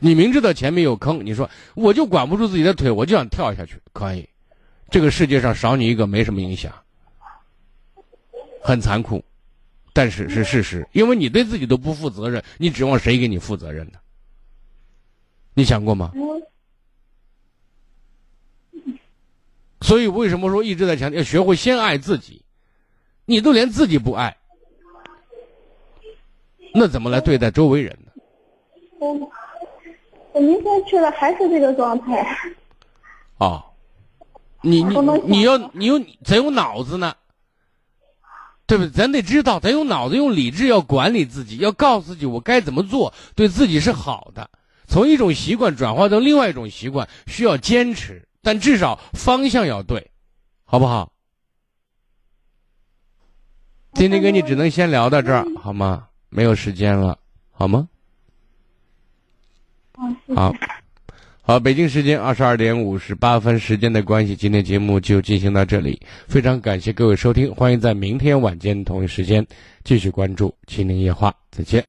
你明知道前面有坑，你说我就管不住自己的腿，我就想跳下去，可以。这个世界上少你一个没什么影响，很残酷，但是是事实，因为你对自己都不负责任，你指望谁给你负责任呢？你想过吗？所以为什么说一直在强调要学会先爱自己？你都连自己不爱，那怎么来对待周围人呢？我我明天去了还是这个状态。哦，你你你要你有咱有脑子呢，对不对？咱得知道，咱有脑子，用理智要管理自己，要告诉自己我该怎么做，对自己是好的。从一种习惯转化到另外一种习惯，需要坚持，但至少方向要对，好不好？今天跟你只能先聊到这儿，好吗？没有时间了，好吗？好，好，北京时间二十二点五十八分，时间的关系，今天节目就进行到这里。非常感谢各位收听，欢迎在明天晚间同一时间继续关注《金陵夜话》，再见。